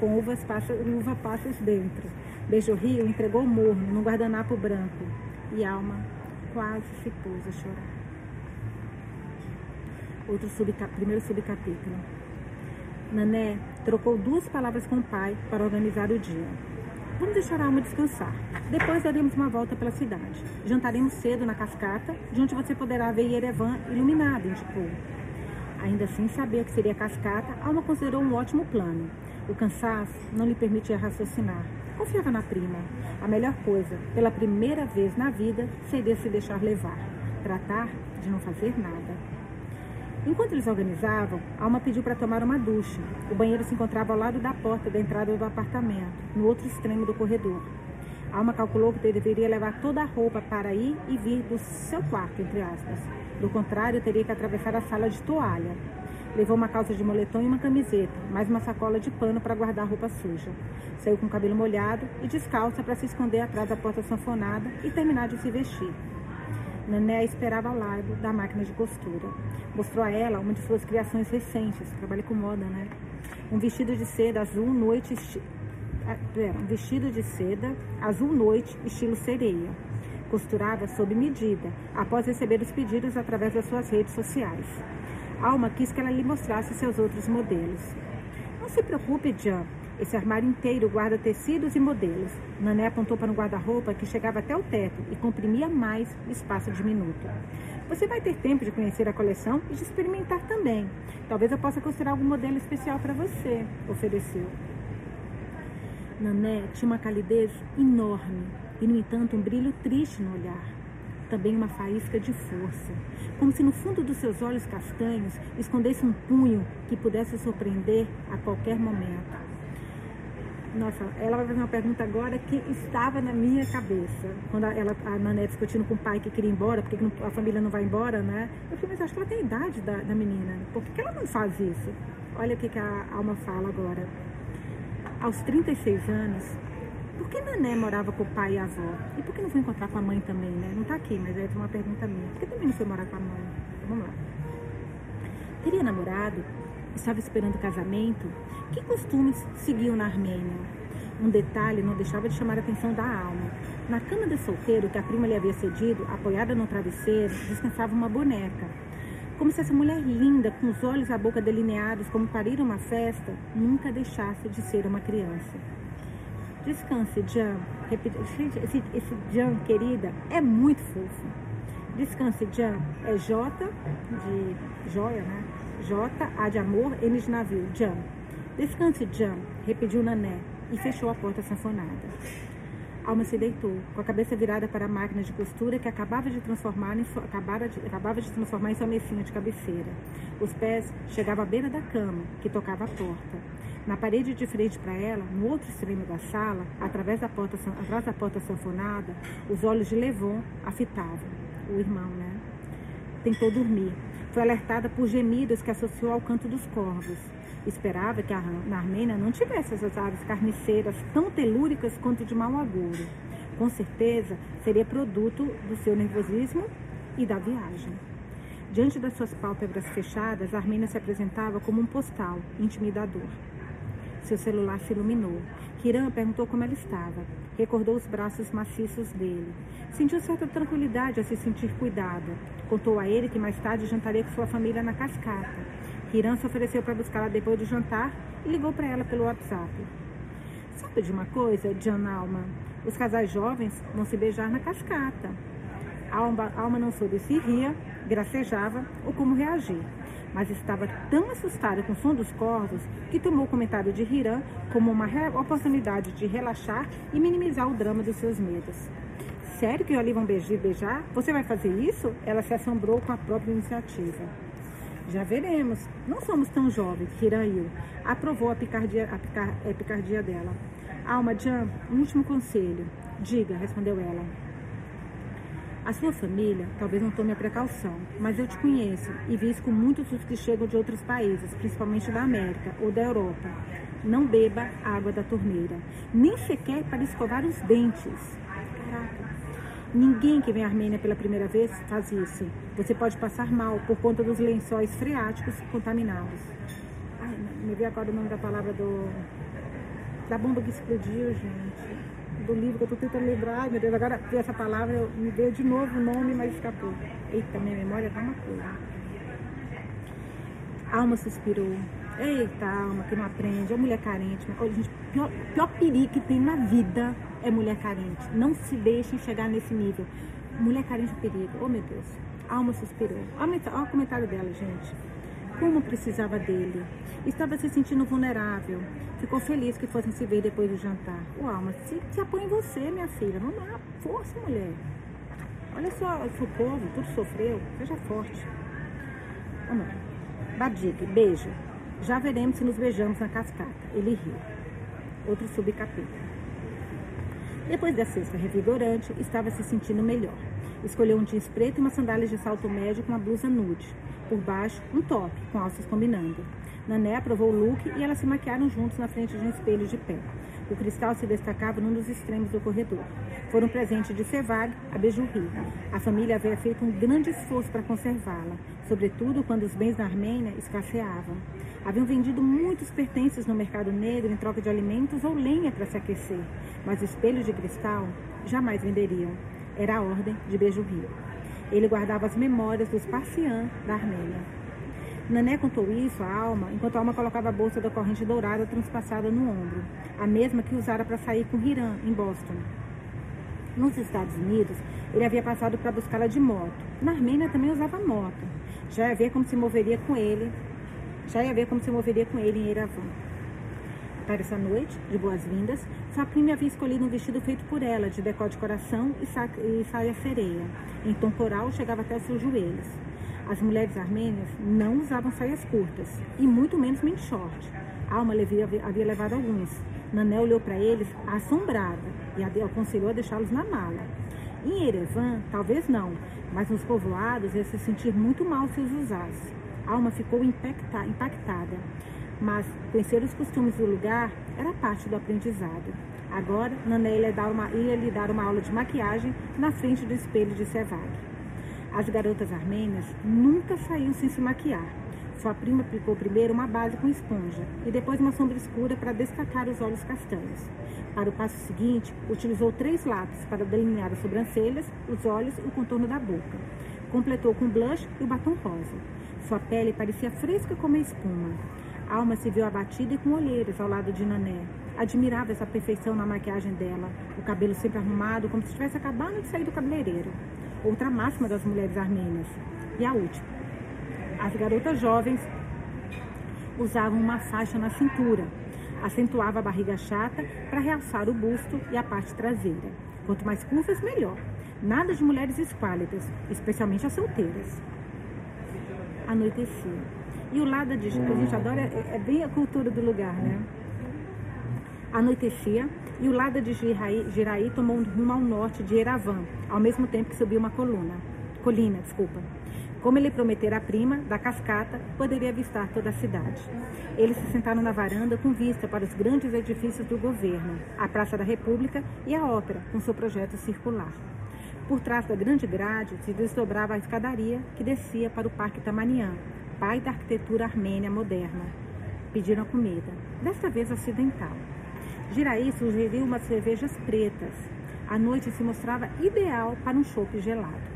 com uvas passas, uva passas dentro. Beijo Rio entregou morno num guardanapo branco e Alma quase se pôs a chorar. Outro primeiro subcapítulo. Nané trocou duas palavras com o pai para organizar o dia. Vamos deixar a alma descansar. Depois daremos uma volta pela cidade. Jantaremos cedo na cascata, de onde você poderá ver Yerevan iluminado, indicou. Ainda sem saber o que seria cascata, Alma considerou um ótimo plano. O cansaço não lhe permitia raciocinar. Confiava na prima. A melhor coisa, pela primeira vez na vida, seria se deixar levar. Tratar de não fazer nada. Enquanto eles organizavam, Alma pediu para tomar uma ducha. O banheiro se encontrava ao lado da porta da entrada do apartamento, no outro extremo do corredor. Alma calculou que deveria levar toda a roupa para ir e vir do seu quarto, entre aspas. Do contrário, teria que atravessar a sala de toalha. Levou uma calça de moletom e uma camiseta, mais uma sacola de pano para guardar roupa suja. Saiu com o cabelo molhado e descalça para se esconder atrás da porta sanfonada e terminar de se vestir. Nané esperava ao lado da máquina de costura. Mostrou a ela uma de suas criações recentes, trabalha com moda, né? Um vestido de seda azul noite, ah, um vestido de seda azul noite, estilo sereia. Costurava sob medida, após receber os pedidos através das suas redes sociais. Alma quis que ela lhe mostrasse seus outros modelos. Não se preocupe, Jan, esse armário inteiro guarda tecidos e modelos. Nané apontou para um guarda-roupa que chegava até o teto e comprimia mais espaço diminuto. Você vai ter tempo de conhecer a coleção e de experimentar também. Talvez eu possa costurar algum modelo especial para você, ofereceu. Nané tinha uma calidez enorme e, no entanto, um brilho triste no olhar. Também uma faísca de força, como se no fundo dos seus olhos castanhos escondesse um punho que pudesse surpreender a qualquer momento. Nossa, ela vai fazer uma pergunta agora que estava na minha cabeça. Quando ela, a Nané discutindo com o pai que queria ir embora, porque a família não vai embora, né? Eu falei, mas acho que ela tem a idade da, da menina. Por que, que ela não faz isso? Olha o que, que a Alma fala agora. Aos 36 anos, por que Nané morava com o pai e a avó? E por que não foi encontrar com a mãe também, né? Não tá aqui, mas é uma pergunta minha. Por que também não foi morar com a mãe? Vamos lá. Teria namorado? Estava esperando o casamento? Que costumes seguiam na Armênia? Um detalhe não deixava de chamar a atenção da alma. Na cama de solteiro que a prima lhe havia cedido, apoiada no travesseiro, descansava uma boneca. Como se essa mulher linda, com os olhos e a boca delineados como para ir a uma festa, nunca deixasse de ser uma criança. Descanse, Jan. Gente, esse, esse Jan, querida, é muito fofo. Descanse, Jan. É J de joia, né? J, A de amor, N de navio. Jan. Descanse, Jan, repetiu Nané e fechou a porta sanfonada. Alma se deitou, com a cabeça virada para a máquina de costura que acabava de transformar em, sua, acabava de, acabava de transformar em sua mesinha de cabeceira. Os pés chegavam à beira da cama, que tocava a porta. Na parede de frente para ela, no outro extremo da sala, através da porta, atrás da porta sanfonada, os olhos de Levon a fitavam. O irmão, né? Tentou dormir. Foi alertada por gemidos que associou ao canto dos corvos. Esperava que a, na Armênia não tivesse essas aves carniceiras tão telúricas quanto de mau agouro. Com certeza, seria produto do seu nervosismo e da viagem. Diante das suas pálpebras fechadas, a Armênia se apresentava como um postal intimidador. Seu celular se iluminou. Kiran perguntou como ela estava. Recordou os braços maciços dele. Sentiu certa tranquilidade a se sentir cuidada. Contou a ele que mais tarde jantaria com sua família na cascata Hiram se ofereceu para buscá-la depois do jantar e ligou para ela pelo WhatsApp. Sabe de uma coisa, Jan Alma? Os casais jovens vão se beijar na cascata. Alma, Alma não soube se ria, gracejava ou como reagir, mas estava tão assustada com o som dos corvos que tomou o comentário de Hiram como uma oportunidade de relaxar e minimizar o drama dos seus medos. Sério que ali vão beijar, beijar? Você vai fazer isso? Ela se assombrou com a própria iniciativa. Já veremos. Não somos tão jovens, Hirayu. Aprovou a picardia, a, picar, a picardia dela. Alma Jan, um último conselho. Diga, respondeu ela. A sua família talvez não tome a precaução, mas eu te conheço e vi isso com muitos dos que chegam de outros países, principalmente da América ou da Europa. Não beba água da torneira, nem sequer para escovar os dentes. Caraca. Ninguém que vem à Armênia pela primeira vez faz isso. Você pode passar mal por conta dos lençóis freáticos contaminados. Ai, me veio agora o nome da palavra do. da bomba que explodiu, gente. Do livro que eu tô tentando lembrar. Ai, meu Deus, agora essa palavra, eu, me veio de novo o nome, mas escapou. Eita, minha memória tá uma coisa. Alma suspirou. Eita, alma que não aprende, é mulher carente. Olha, gente, pior, pior perigo que tem na vida é mulher carente. Não se deixem chegar nesse nível. Mulher carente é perigo. Oh, meu Deus. Alma suspirou. Olha o comentário dela, gente. Como precisava dele. Estava se sentindo vulnerável. Ficou feliz que fossem se ver depois do jantar. O Alma, se, se apoia em você, minha filha. Vamos lá. Força, mulher. Olha só, o povo, tudo sofreu. Seja forte. Vamos lá. Badik, beijo. Já veremos se nos beijamos na cascata. Ele riu. Outro subcapítulo. Depois da cesta revigorante, estava se sentindo melhor. Escolheu um jeans preto e uma sandália de salto médio com uma blusa nude. Por baixo, um top, com alças combinando. Nané aprovou o look e elas se maquiaram juntos na frente de um espelho de pé. O cristal se destacava num dos extremos do corredor. foram presente de Sevag a Bejurri. A família havia feito um grande esforço para conservá-la, sobretudo quando os bens na Armênia escasseavam. Haviam vendido muitos pertences no mercado negro em troca de alimentos ou lenha para se aquecer, mas o espelho de cristal jamais venderiam. Era a ordem de Bejurri. Ele guardava as memórias dos Parsiã da Armênia. Nané contou isso à Alma, enquanto a Alma colocava a bolsa da corrente dourada transpassada no ombro, a mesma que usara para sair com Hiram, em Boston. Nos Estados Unidos, ele havia passado para buscá-la de moto. Na Armênia também usava moto. Já ia ver como se moveria com ele. Já ia ver como se moveria com ele em Erevan. Para essa noite, de boas-vindas, sua prima havia escolhido um vestido feito por ela, de decote de coração e, sa e saia sereia. Em tom coral, chegava até seus joelhos. As mulheres armênias não usavam saias curtas, e muito menos mini short. Alma havia, havia levado alguns. Nané olhou para eles assombrada e aconselhou a deixá-los na mala. Em Erevan, talvez não, mas nos povoados ia se sentir muito mal se os usasse. Alma ficou impactada, mas conhecer os costumes do lugar era parte do aprendizado. Agora, Nané ia, dar uma, ia lhe dar uma aula de maquiagem na frente do espelho de Sevag. As garotas armênias nunca saíam sem se maquiar. Sua prima aplicou primeiro uma base com esponja e depois uma sombra escura para destacar os olhos castanhos. Para o passo seguinte, utilizou três lápis para delinear as sobrancelhas, os olhos e o contorno da boca. Completou com blush e o batom rosa. Sua pele parecia fresca como a espuma. Alma se viu abatida e com olheiras ao lado de Nané. Admirava essa perfeição na maquiagem dela, o cabelo sempre arrumado, como se estivesse acabando de sair do cabeleireiro. Outra máxima das mulheres armênias. E a última. As garotas jovens usavam uma faixa na cintura, acentuava a barriga chata para realçar o busto e a parte traseira. Quanto mais curvas, melhor. Nada de mulheres esquálidas, especialmente as solteiras. Anoitecia. E o lado de. A gente adora, é, é bem a cultura do lugar, né? Anoitecia e o lado de Jiraí, tomou um rumo ao norte de Eravan, ao mesmo tempo que subiu uma coluna, colina, desculpa. Como ele prometera à prima, da cascata, poderia avistar toda a cidade. Eles se sentaram na varanda com vista para os grandes edifícios do governo, a Praça da República e a Ópera, com seu projeto circular. Por trás da grande grade se desdobrava a escadaria que descia para o Parque Tamanian, pai da arquitetura armênia moderna. Pediram comida, desta vez ocidental. Giraí sugeriu umas cervejas pretas. A noite se mostrava ideal para um chope gelado.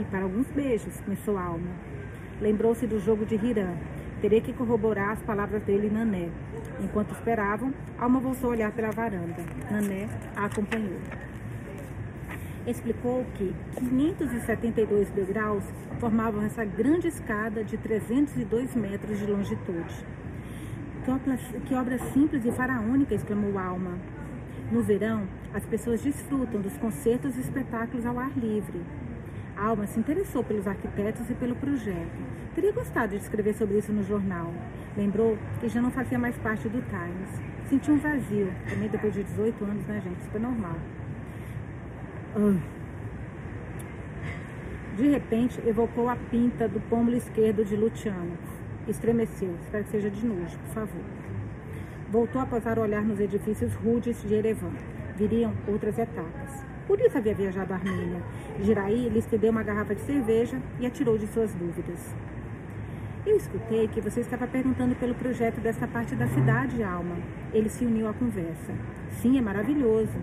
E para alguns beijos, pensou Alma. Lembrou-se do jogo de Hiram. Teria que corroborar as palavras dele e Nané. Enquanto esperavam, Alma voltou a olhar pela varanda. Nané a acompanhou. Explicou que 572 degraus formavam essa grande escada de 302 metros de longitude. Que obra, que obra simples e faraônica, exclamou Alma. No verão, as pessoas desfrutam dos concertos e espetáculos ao ar livre. Alma se interessou pelos arquitetos e pelo projeto. Teria gostado de escrever sobre isso no jornal. Lembrou que já não fazia mais parte do Times. Sentiu um vazio, também depois de 18 anos, né, gente? Super normal. De repente, evocou a pinta do pômulo esquerdo de Luciano. Estremeceu. Espero que seja de nojo, por favor. Voltou a posar o olhar nos edifícios rudes de Erevan. Viriam outras etapas. Por isso havia viajado à Armênia. Giraí lhe estendeu uma garrafa de cerveja e atirou de suas dúvidas. Eu escutei que você estava perguntando pelo projeto dessa parte da cidade, Alma. Ele se uniu à conversa. Sim, é maravilhoso.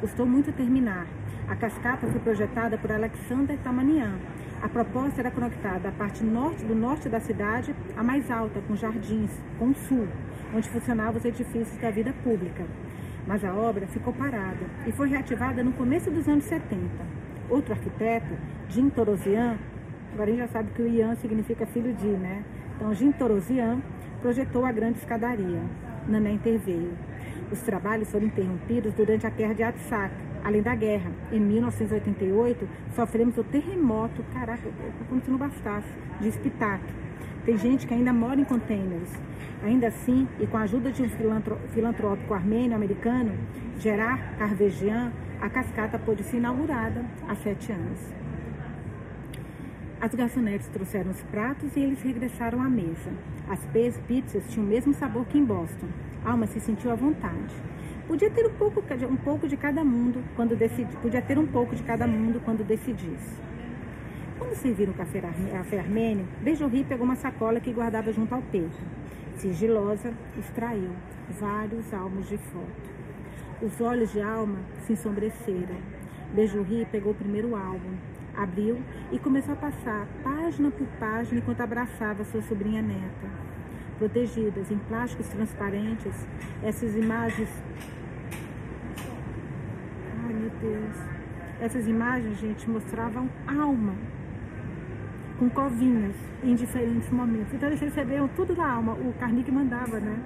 Custou muito terminar. A cascata foi projetada por Alexander Tamanian. A proposta era conectar da parte norte do norte da cidade à mais alta, com jardins, com o sul, onde funcionavam os edifícios da vida pública mas a obra ficou parada e foi reativada no começo dos anos 70. Outro arquiteto, Jim Torosian, agora a gente já sabe que o Ian significa filho de, né? Então, Jim Torosian projetou a grande escadaria. Nané interveio. Os trabalhos foram interrompidos durante a guerra de Artsakh, além da guerra. Em 1988, sofremos o terremoto, caraca, como se não bastasse, de Spitak. Tem gente que ainda mora em containers. Ainda assim, e com a ajuda de um filantrópico armênio-americano, Gerard Carvegian, a cascata pôde ser inaugurada há sete anos. As garçonetes trouxeram os pratos e eles regressaram à mesa. As pizzas tinham o mesmo sabor que em Boston. Alma se sentiu à vontade. Podia ter um pouco, um pouco de cada mundo quando decidi, podia ter um pouco de cada mundo quando decidisse. Quando serviram o café, café armênio, Bejorri pegou uma sacola que guardava junto ao peito. Sigilosa, extraiu vários álbuns de foto. Os olhos de Alma se ensombreceram. Bejorri pegou o primeiro álbum, abriu e começou a passar página por página enquanto abraçava sua sobrinha neta. Protegidas em plásticos transparentes, essas imagens Deus. Essas imagens, gente, mostravam alma, com covinhas, em diferentes momentos. Então eles receberam tudo da alma, o Carnique mandava, né?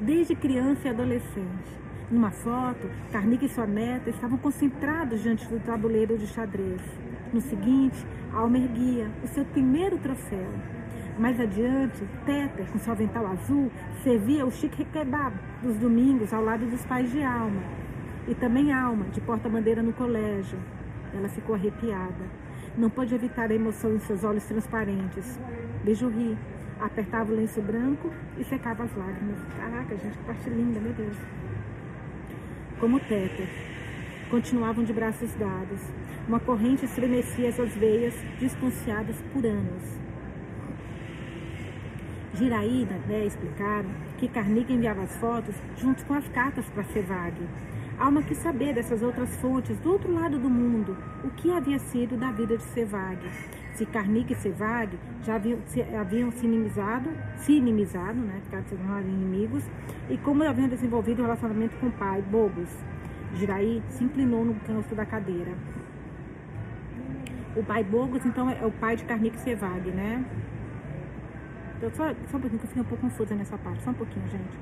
Desde criança e adolescente. Numa foto, Carnique e sua neta estavam concentrados diante do tabuleiro de xadrez. No seguinte, Alma erguia o seu primeiro troféu. Mais adiante, Teta, com seu avental azul, servia o chique kebab dos domingos ao lado dos pais de Alma, e também Alma, de porta-bandeira no colégio. Ela ficou arrepiada. Não pôde evitar a emoção em seus olhos transparentes. Beijo ri, apertava o lenço branco e secava as lágrimas. Caraca, gente, que parte linda, meu Deus. Como Teta. Continuavam de braços dados. Uma corrente estremecia suas veias, desconfiadas por anos. Giraína, né, explicaram que Carniga enviava as fotos junto com as cartas para Sevag. Alma quis saber dessas outras fontes do outro lado do mundo, o que havia sido da vida de Sevag. Se Karnik e Sevag já haviam se, haviam se inimizado, se inimizado, né, ficaram se inimigos, e como haviam desenvolvido um relacionamento com o pai, Bobos. Jiraí se inclinou no canto da cadeira. O pai Bogos, então, é o pai de Karnik e Sevag, né? Então, só, só um pouquinho, que eu fiquei um pouco confusa nessa parte. Só um pouquinho, gente.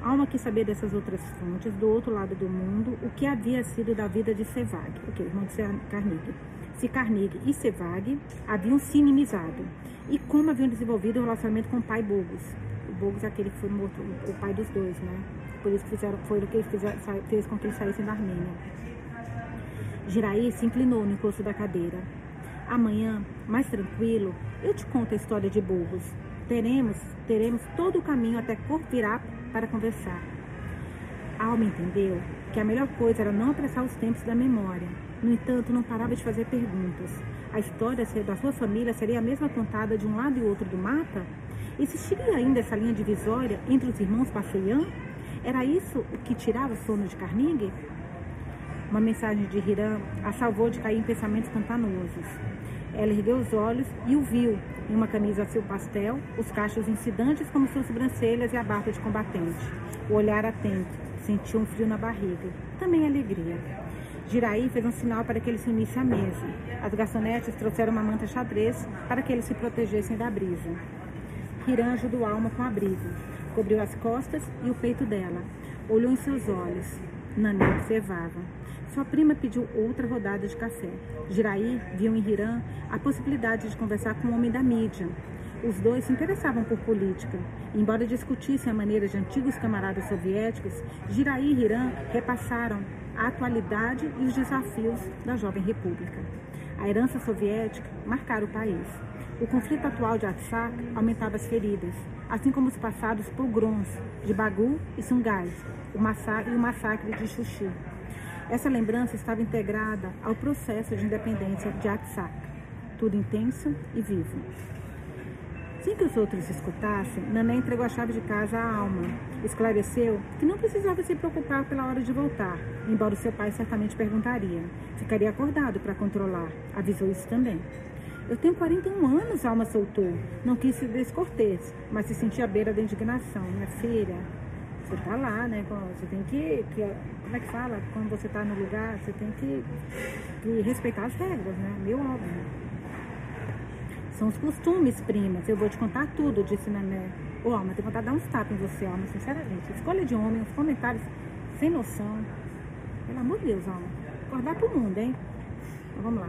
Alma quis saber dessas outras fontes, do outro lado do mundo, o que havia sido da vida de Sevag, ok, irmão de Carnegie. Se Carnegie e Sevag haviam se inimizado e como haviam desenvolvido o relacionamento com o pai Bogos. O Bogos é aquele que foi morto, o pai dos dois, né? Por isso fizeram, foi o que fizeram, fez com que eles saíssem da Armênia. Giraí se inclinou no encosto da cadeira. Amanhã, mais tranquilo, eu te conto a história de Bogos. Teremos, teremos todo o caminho até Corpirap para conversar. A alma entendeu que a melhor coisa era não apressar os tempos da memória. No entanto, não parava de fazer perguntas. A história da sua família seria a mesma contada de um lado e outro do mapa? Existiria ainda essa linha divisória entre os irmãos Passeyan? Era isso o que tirava o sono de Carnegie? Uma mensagem de Hiram a salvou de cair em pensamentos pantanosos. Ela ergueu os olhos e o viu, em uma camisa azul pastel, os cachos incidantes como suas sobrancelhas e a barba de combatente. O olhar atento, sentiu um frio na barriga, também alegria. Giraí fez um sinal para que ele se unisse à mesa. As garçonetes trouxeram uma manta xadrez para que eles se protegessem da brisa. Hiram ajudou Alma com abrigo, cobriu as costas e o peito dela, olhou em seus olhos. Nanê observava. Sua prima pediu outra rodada de café. Jiraí viu em Hiram a possibilidade de conversar com um homem da mídia. Os dois se interessavam por política. Embora discutissem a maneira de antigos camaradas soviéticos, Jiraí e Hiram repassaram a atualidade e os desafios da jovem república. A herança soviética marcara o país. O conflito atual de Artsakh aumentava as feridas, assim como os passados pogroms de Bagu e Sungais, o massacre, e o massacre de Xuxi. Essa lembrança estava integrada ao processo de independência de Artsakh, tudo intenso e vivo. Sem que os outros escutassem, Nané entregou a chave de casa à alma. Esclareceu que não precisava se preocupar pela hora de voltar, embora seu pai certamente perguntaria. Ficaria acordado para controlar. Avisou isso também. Eu tenho 41 anos, a alma soltou. Não quis ser descortês, mas se sentia à beira da indignação. Minha filha, você tá lá, né? Você tem que, que como é que fala? Quando você tá no lugar, você tem que, que respeitar as regras, né? Meu óbvio. São os costumes, primas. Eu vou te contar tudo, disse Nané. Ô, Alma, tem vontade de dar uns tapas em você, Alma, sinceramente. Escolha de homem, os comentários sem noção. Pelo amor de Deus, Alma. Acordar pro mundo, hein? Então, vamos lá.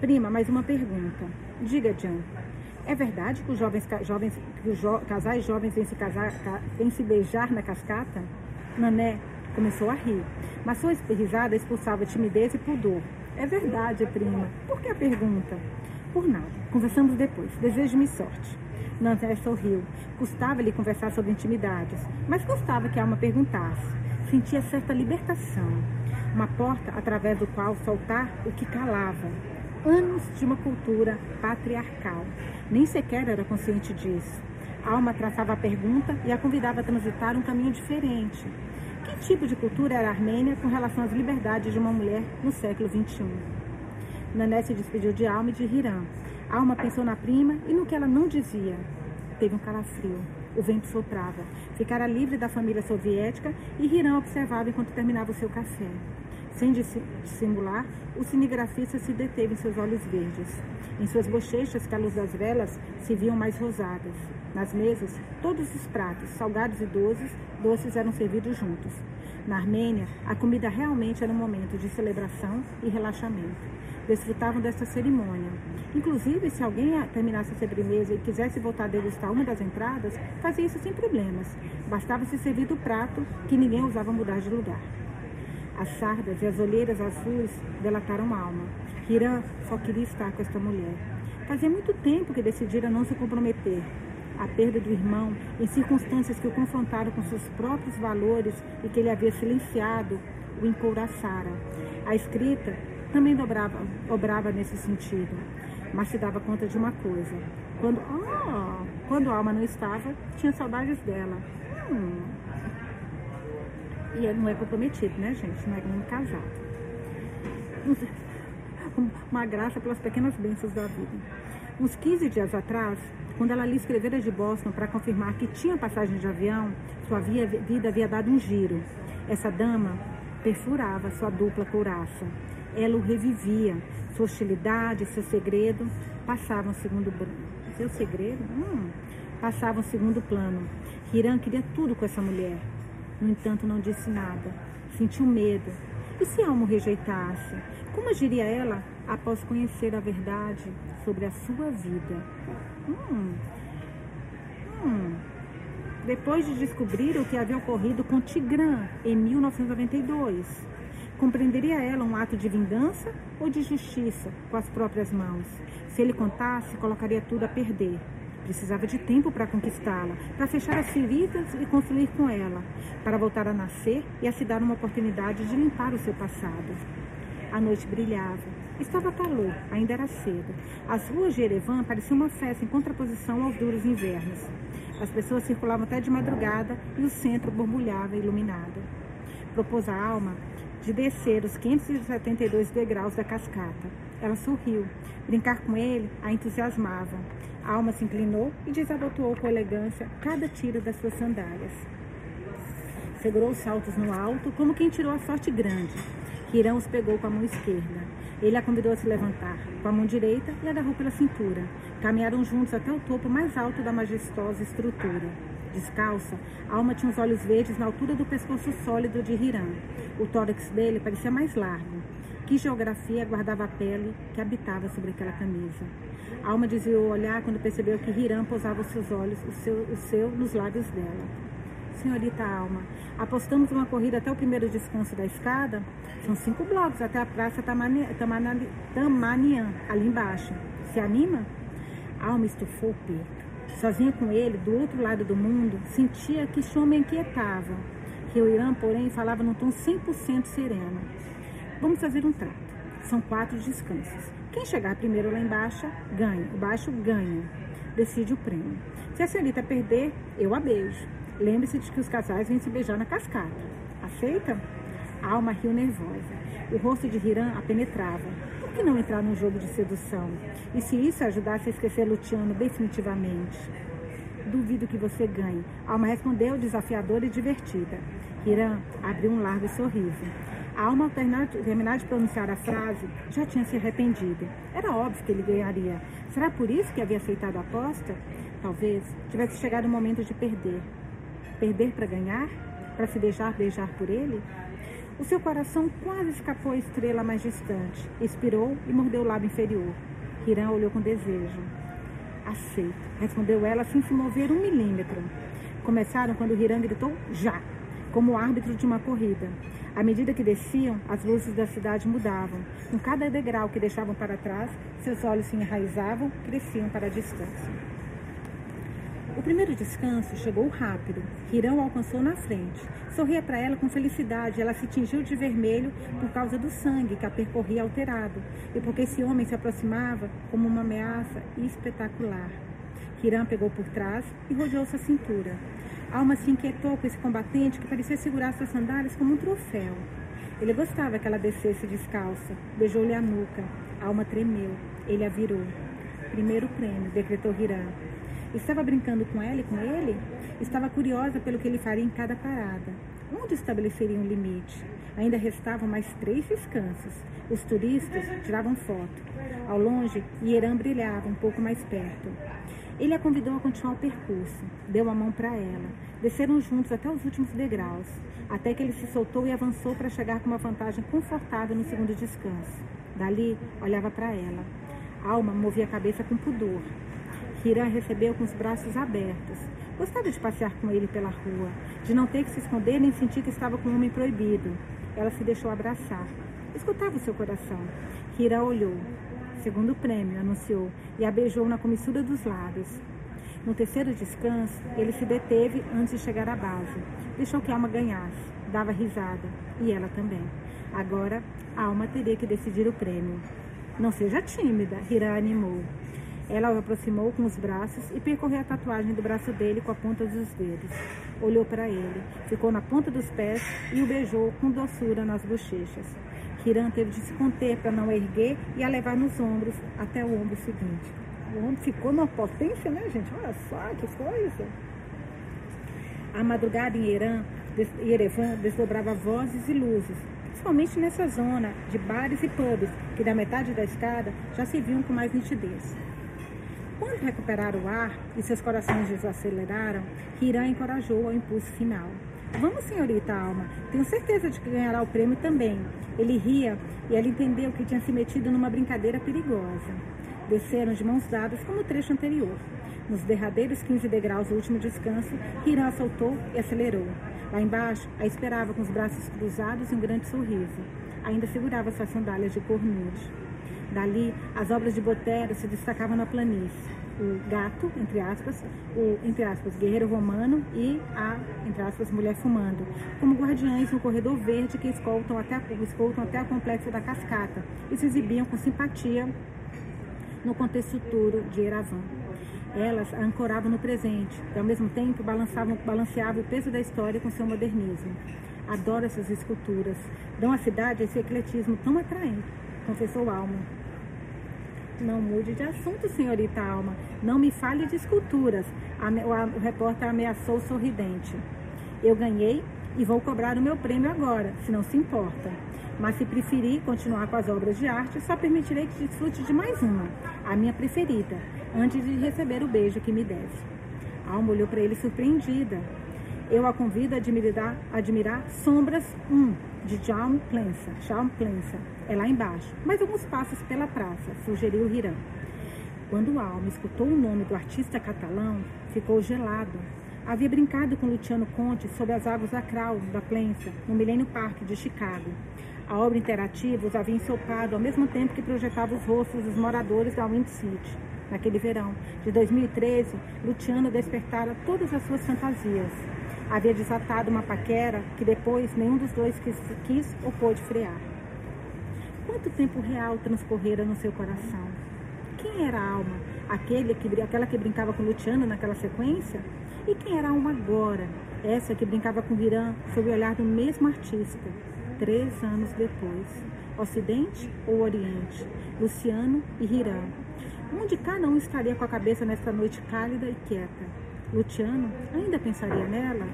Prima, mais uma pergunta. Diga, Jan. É verdade que os jovens, jovens que os jo, casais jovens vêm se, casar, vêm se beijar na cascata? Nané começou a rir, mas sua risada expulsava timidez e pudor. É verdade, prima. Por que a pergunta? por nada. Conversamos depois. Desejo-me sorte. Nanté sorriu. Custava-lhe conversar sobre intimidades, mas gostava que a alma perguntasse. Sentia certa libertação. Uma porta através do qual soltar o que calava. Anos de uma cultura patriarcal. Nem sequer era consciente disso. A alma traçava a pergunta e a convidava a transitar um caminho diferente. Que tipo de cultura era a Armênia com relação às liberdades de uma mulher no século XXI? Nané se despediu de Alma e de Hiram. Alma pensou na prima e no que ela não dizia. Teve um calafrio. O vento soprava. Ficara livre da família soviética e Hiram observava enquanto terminava o seu café. Sem dissimular, o cinegrafista se deteve em seus olhos verdes. Em suas bochechas, que a luz das velas se viam mais rosadas. Nas mesas, todos os pratos, salgados e doces, doces eram servidos juntos. Na Armênia, a comida realmente era um momento de celebração e relaxamento. Desfrutavam desta cerimônia. Inclusive, se alguém terminasse a sobremesa e quisesse voltar a degustar uma das entradas, fazia isso sem problemas. Bastava se servir do prato, que ninguém ousava mudar de lugar. As sardas e as olheiras azuis delataram alma. Hiram só queria estar com esta mulher. Fazia muito tempo que decidira não se comprometer. A perda do irmão, em circunstâncias que o confrontaram com seus próprios valores e que ele havia silenciado, o encouraçara. A escrita também dobrava, obrava nesse sentido, mas se dava conta de uma coisa. Quando, oh, quando a alma não estava, tinha saudades dela. Hum, e não é comprometido, né, gente? Não é nem casado. *laughs* Uma graça pelas pequenas bênçãos da vida. Uns 15 dias atrás, quando ela lhe escrevera de Boston para confirmar que tinha passagem de avião, sua vida havia dado um giro. Essa dama perfurava sua dupla couraça. Ela o revivia. Sua hostilidade, seu segredo passavam segundo seu segredo, hum, passavam segundo plano. Hiram queria tudo com essa mulher. No entanto, não disse nada. Sentiu medo. E se Almo rejeitasse? Como agiria ela após conhecer a verdade sobre a sua vida? Hum. Hum. Depois de descobrir o que havia ocorrido com Tigran em 1992, compreenderia ela um ato de vingança ou de justiça com as próprias mãos? Se ele contasse, colocaria tudo a perder. Precisava de tempo para conquistá-la, para fechar as feridas e construir com ela, para voltar a nascer e a se dar uma oportunidade de limpar o seu passado. A noite brilhava. Estava calor, ainda era cedo. As ruas de Erevan pareciam uma festa em contraposição aos duros invernos. As pessoas circulavam até de madrugada e o centro borbulhava iluminado. Propôs a alma de descer os 572 degraus da cascata. Ela sorriu. Brincar com ele a entusiasmava. A alma se inclinou e desabotoou com elegância cada tiro das suas sandálias. Segurou os saltos no alto, como quem tirou a sorte grande. Hirão os pegou com a mão esquerda. Ele a convidou a se levantar com a mão direita e agarrou pela cintura. Caminharam juntos até o topo mais alto da majestosa estrutura. Descalça, alma tinha os olhos verdes na altura do pescoço sólido de Hiram. O tórax dele parecia mais largo. Que geografia guardava a pele que habitava sobre aquela camisa? Alma desviou o olhar quando percebeu que Hiram pousava os seus olhos, o seu, o seu nos lábios dela. Senhorita Alma, apostamos uma corrida até o primeiro descanso da escada? São cinco blocos até a praça Tamanian, ali embaixo. Se anima? Alma estufou o peito. Sozinha com ele, do outro lado do mundo, sentia que homem inquietava. Que o Irã, porém, falava num tom 100% sereno. Vamos fazer um trato. São quatro descansos. Quem chegar primeiro lá embaixo, ganha. O baixo ganha. Decide o prêmio. Se a senhorita perder, eu a beijo. Lembre-se de que os casais vêm se beijar na cascata. Aceita? A alma riu nervosa. O rosto de Hiram a penetrava. Que não entrar num jogo de sedução? E se isso ajudasse a esquecer Luciano definitivamente? Duvido que você ganhe. Alma respondeu desafiadora e divertida. Hiram abriu um largo sorriso. A alma, ao terminar de pronunciar a frase, já tinha se arrependido. Era óbvio que ele ganharia. Será por isso que havia aceitado a aposta? Talvez tivesse chegado o momento de perder. Perder para ganhar? Para se deixar beijar por ele? O seu coração quase escapou à estrela mais distante. Expirou e mordeu o lábio inferior. Hiram olhou com desejo. Aceito, respondeu ela sem se mover um milímetro. Começaram quando Hiram gritou já como árbitro de uma corrida. À medida que desciam, as luzes da cidade mudavam. Com cada degrau que deixavam para trás, seus olhos se enraizavam, cresciam para a distância. Primeiro descanso chegou rápido. Hirão alcançou na frente. Sorria para ela com felicidade. Ela se tingiu de vermelho por causa do sangue que a percorria alterado e porque esse homem se aproximava como uma ameaça espetacular. Hiram pegou por trás e rodeou sua cintura. Alma se inquietou com esse combatente que parecia segurar suas sandálias como um troféu. Ele gostava que ela descesse descalça. Beijou-lhe a nuca. Alma tremeu. Ele a virou. Primeiro prêmio, decretou Hiram. Estava brincando com ela e com ele? Estava curiosa pelo que ele faria em cada parada. Onde estabeleceria um limite? Ainda restavam mais três descansos. Os turistas tiravam foto. Ao longe, Hieran brilhava um pouco mais perto. Ele a convidou a continuar o percurso, deu a mão para ela. Desceram juntos até os últimos degraus, até que ele se soltou e avançou para chegar com uma vantagem confortável no segundo descanso. Dali, olhava para ela. Alma movia a cabeça com pudor. Hiram recebeu com os braços abertos. Gostava de passear com ele pela rua, de não ter que se esconder nem sentir que estava com um homem proibido. Ela se deixou abraçar. Escutava o seu coração. Hira olhou. Segundo prêmio, anunciou, e a beijou na comissura dos lábios. No terceiro descanso, ele se deteve antes de chegar à base. Deixou que a alma ganhasse. Dava risada. E ela também. Agora, a alma teria que decidir o prêmio. Não seja tímida, Hira animou. Ela o aproximou com os braços e percorreu a tatuagem do braço dele com a ponta dos dedos. Olhou para ele, ficou na ponta dos pés e o beijou com doçura nas bochechas. Kiran teve de se conter para não erguer e a levar nos ombros até o ombro seguinte. O ombro ficou numa potência, né, gente? Olha só que coisa. A madrugada em Irã, Yerevan desdobrava vozes e luzes, principalmente nessa zona de bares e pubs, que da metade da escada já se viam com mais nitidez. Quando recuperaram o ar e seus corações desaceleraram, Hiram encorajou ao impulso final. Vamos, senhorita Alma, tenho certeza de que ganhará o prêmio também. Ele ria e ela entendeu que tinha se metido numa brincadeira perigosa. Desceram de mãos dadas como o trecho anterior. Nos derradeiros 15 degraus do último descanso, Hiram soltou e acelerou. Lá embaixo, a esperava com os braços cruzados e um grande sorriso. Ainda segurava suas sandálias de cor nude. Dali, as obras de Botero se destacavam na planície. O gato, entre aspas, o, entre aspas, guerreiro romano e a, entre aspas, mulher fumando, como guardiães no corredor verde que escoltam até, escoltam até a complexo da cascata e se exibiam com simpatia no contexto futuro de Eravan. Elas a ancoravam no presente e, ao mesmo tempo, balançavam, balanceavam o peso da história com seu modernismo. Adoro essas esculturas. Dão à cidade esse ecletismo tão atraente, confessou Alma. Não mude de assunto, senhorita Alma. Não me fale de esculturas. O repórter ameaçou sorridente. Eu ganhei e vou cobrar o meu prêmio agora, se não se importa. Mas se preferir continuar com as obras de arte, só permitirei que desfrute de mais uma, a minha preferida, antes de receber o beijo que me deve. Alma olhou para ele surpreendida. Eu a convido a admirar, admirar Sombras 1, de Jaume Plensa. Jaume Plensa. É lá embaixo, mais alguns passos pela praça, sugeriu Hiram. Quando Alma escutou o nome do artista catalão, ficou gelado. Havia brincado com Luciano Conte sob as águas da Crown, da Plensa, no Millennium Park de Chicago. A obra interativa os havia ensopado ao mesmo tempo que projetava os rostos dos moradores da Wind City. Naquele verão de 2013, Luciano despertara todas as suas fantasias havia desatado uma paquera que depois nenhum dos dois quis, quis ou pôde frear. Quanto tempo real transcorrera no seu coração? Quem era a alma? Aquele que, aquela que brincava com Luciano naquela sequência? E quem era a alma agora? Essa que brincava com Virã sob o olhar do mesmo artista, três anos depois. Ocidente ou Oriente? Luciano e Hirã. Onde cada um estaria com a cabeça nesta noite cálida e quieta? Luciano ainda pensaria nela?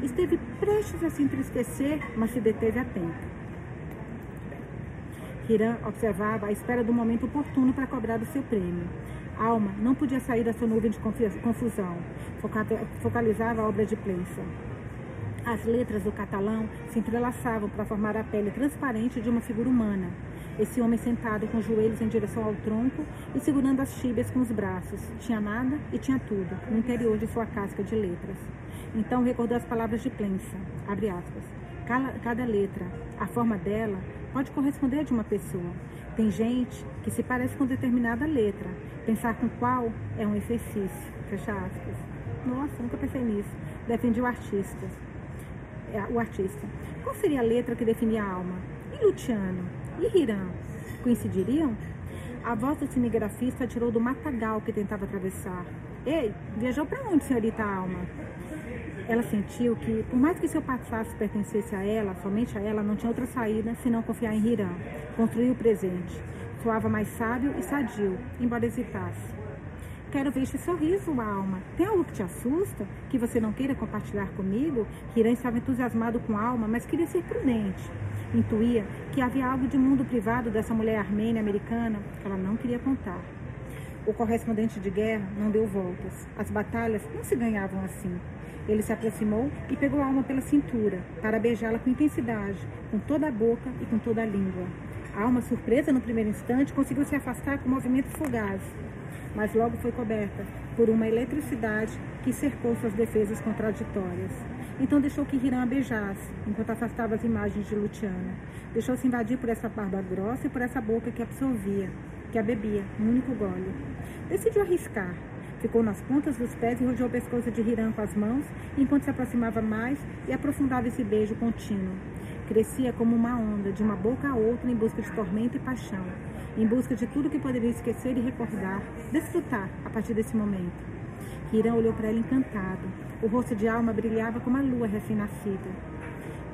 Esteve prestes a se entristecer, mas se deteve a tempo. Hiram observava à espera do momento oportuno para cobrar o seu prêmio. Alma não podia sair da sua nuvem de confusão. Focalizava a obra de Plensa. As letras do catalão se entrelaçavam para formar a pele transparente de uma figura humana. Esse homem sentado com os joelhos em direção ao tronco e segurando as tíbias com os braços. Tinha nada e tinha tudo, no interior de sua casca de letras. Então recordou as palavras de Plensa, abre aspas. Cada, cada letra, a forma dela, pode corresponder a de uma pessoa. Tem gente que se parece com determinada letra. Pensar com qual é um exercício. Fecha aspas. Nossa, nunca pensei nisso. Defendi o artista. É, o artista. Qual seria a letra que definia a alma? E Luciano? E Hiram? Coincidiriam? A voz do cinegrafista tirou do matagal que tentava atravessar. Ei, viajou para onde, senhorita Alma? Ela sentiu que, por mais que seu passado pertencesse a ela, somente a ela, não tinha outra saída senão confiar em Hiram, construir o presente. Soava mais sábio e sadio, embora hesitasse. Quero ver este sorriso, Alma. Tem algo que te assusta? Que você não queira compartilhar comigo? Hiram estava entusiasmado com Alma, mas queria ser prudente. Intuía que havia algo de mundo privado dessa mulher armênia americana que ela não queria contar. O correspondente de guerra não deu voltas. As batalhas não se ganhavam assim. Ele se aproximou e pegou a alma pela cintura, para beijá-la com intensidade, com toda a boca e com toda a língua. A alma, surpresa no primeiro instante, conseguiu se afastar com movimentos fugazes, mas logo foi coberta por uma eletricidade que cercou suas defesas contraditórias. Então deixou que Hiram a beijasse, enquanto afastava as imagens de Luciana. Deixou-se invadir por essa barba grossa e por essa boca que absorvia, que a bebia, um único gole. Decidiu arriscar, Ficou nas pontas dos pés e rodeou o pescoço de Hiram com as mãos, enquanto se aproximava mais e aprofundava esse beijo contínuo. Crescia como uma onda, de uma boca a outra, em busca de tormento e paixão, em busca de tudo que poderia esquecer e recordar, desfrutar a partir desse momento. Hiram olhou para ela encantado. O rosto de Alma brilhava como a lua recém-nascida.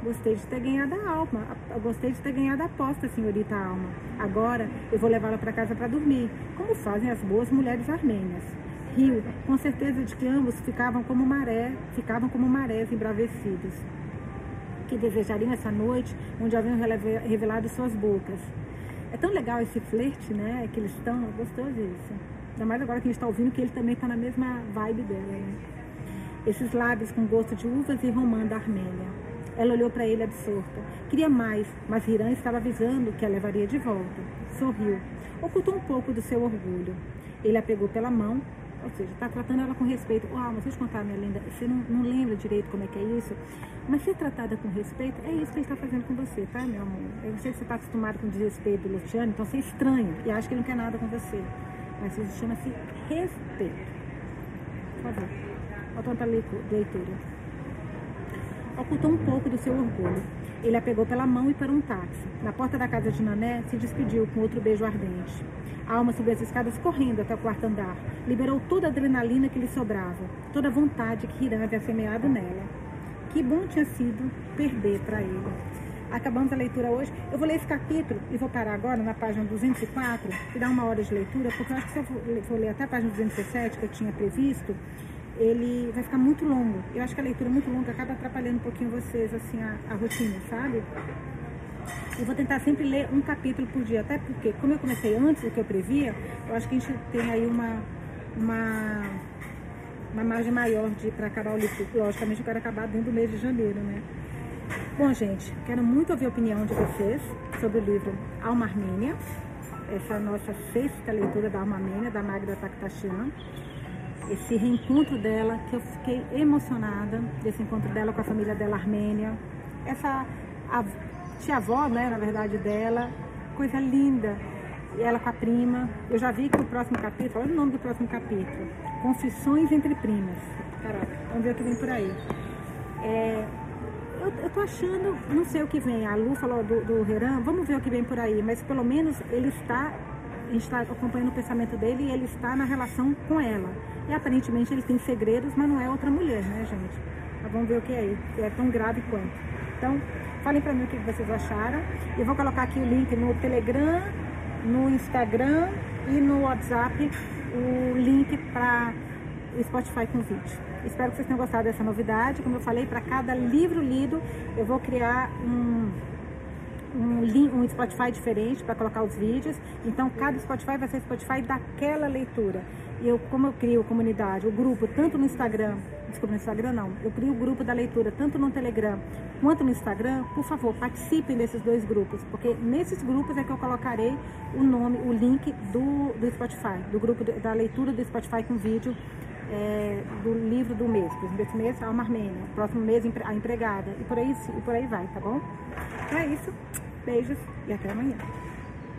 Gostei de ter ganhado a alma. Gostei de ter ganhado a aposta, senhorita Alma. Agora eu vou levá-la para casa para dormir, como fazem as boas mulheres armênias riu, com certeza de que ambos ficavam como maré, ficavam como marés embravecidos, que desejariam essa noite onde haviam revelado suas bocas. É tão legal esse flerte, né? Que eles estão, gostoso isso. Ainda mais agora que a gente está ouvindo que ele também está na mesma vibe dela, né? Esses lábios com gosto de uvas e romã da Armênia. Ela olhou para ele absorta. Queria mais, mas Hiram estava avisando que a levaria de volta. Sorriu. Ocultou um pouco do seu orgulho. Ele a pegou pela mão ou seja, está tratando ela com respeito. Ah, mas deixa eu te contar, minha linda, você não, não lembra direito como é que é isso, mas ser tratada com respeito, é isso que ele está fazendo com você, tá, meu amor? Eu sei que você está acostumado com o desrespeito do Luciano, então você estranha e acha que ele não quer nada com você. Mas isso chama-se respeito. Por favor, olha tanta leitura. Ocultou um pouco do seu orgulho. Ele a pegou pela mão e para um táxi. Na porta da casa de Nané, se despediu com outro beijo ardente. A alma subiu as escadas correndo até o quarto andar. Liberou toda a adrenalina que lhe sobrava, toda a vontade que Hiram havia semeado nela. Que bom tinha sido perder para ele. Acabamos a leitura hoje. Eu vou ler esse capítulo e vou parar agora na página 204 e dar uma hora de leitura, porque eu acho que se eu for ler até a página 217, que eu tinha previsto, ele vai ficar muito longo. Eu acho que a leitura muito longa acaba atrapalhando um pouquinho vocês, assim, a, a rotina, sabe? Eu vou tentar sempre ler um capítulo por dia, até porque, como eu comecei antes do que eu previa, eu acho que a gente tem aí uma, uma, uma margem maior de para acabar o livro. Logicamente, eu quero acabar dentro do mês de janeiro, né? Bom, gente, quero muito ouvir a opinião de vocês sobre o livro Alma Armênia. Essa é nossa sexta leitura da Alma Armênia, da Magda Taktashian. Esse reencontro dela, que eu fiquei emocionada, desse encontro dela com a família dela armênia. Essa tia-avó, né, na verdade, dela. Coisa linda. E ela com a prima. Eu já vi que o próximo capítulo, olha o nome do próximo capítulo. Confissões entre primas. Caraca, vamos ver o que vem por aí. É, eu, eu tô achando, não sei o que vem. A Lu falou do, do Heran, vamos ver o que vem por aí. Mas pelo menos ele está, está acompanhando o pensamento dele e ele está na relação com ela. E aparentemente ele tem segredos, mas não é outra mulher, né, gente? Mas vamos ver o que é, que é tão grave quanto. Então, Falem para mim o que vocês acharam. Eu vou colocar aqui o link no Telegram, no Instagram e no WhatsApp o link para Spotify com vídeo. Espero que vocês tenham gostado dessa novidade. Como eu falei, para cada livro lido, eu vou criar um, um, link, um Spotify diferente para colocar os vídeos. Então, cada Spotify vai ser Spotify daquela leitura. E eu, como eu crio comunidade, o grupo, tanto no Instagram, desculpa, no Instagram não, eu crio o grupo da leitura, tanto no Telegram quanto no Instagram, por favor, participem desses dois grupos, porque nesses grupos é que eu colocarei o nome, o link do, do Spotify, do grupo da leitura do Spotify com vídeo é, do livro do mês. Por exemplo, esse mês, a Alma Armênia, próximo mês, a empregada, e por aí, e por aí vai, tá bom? Então é isso. Beijos e até amanhã.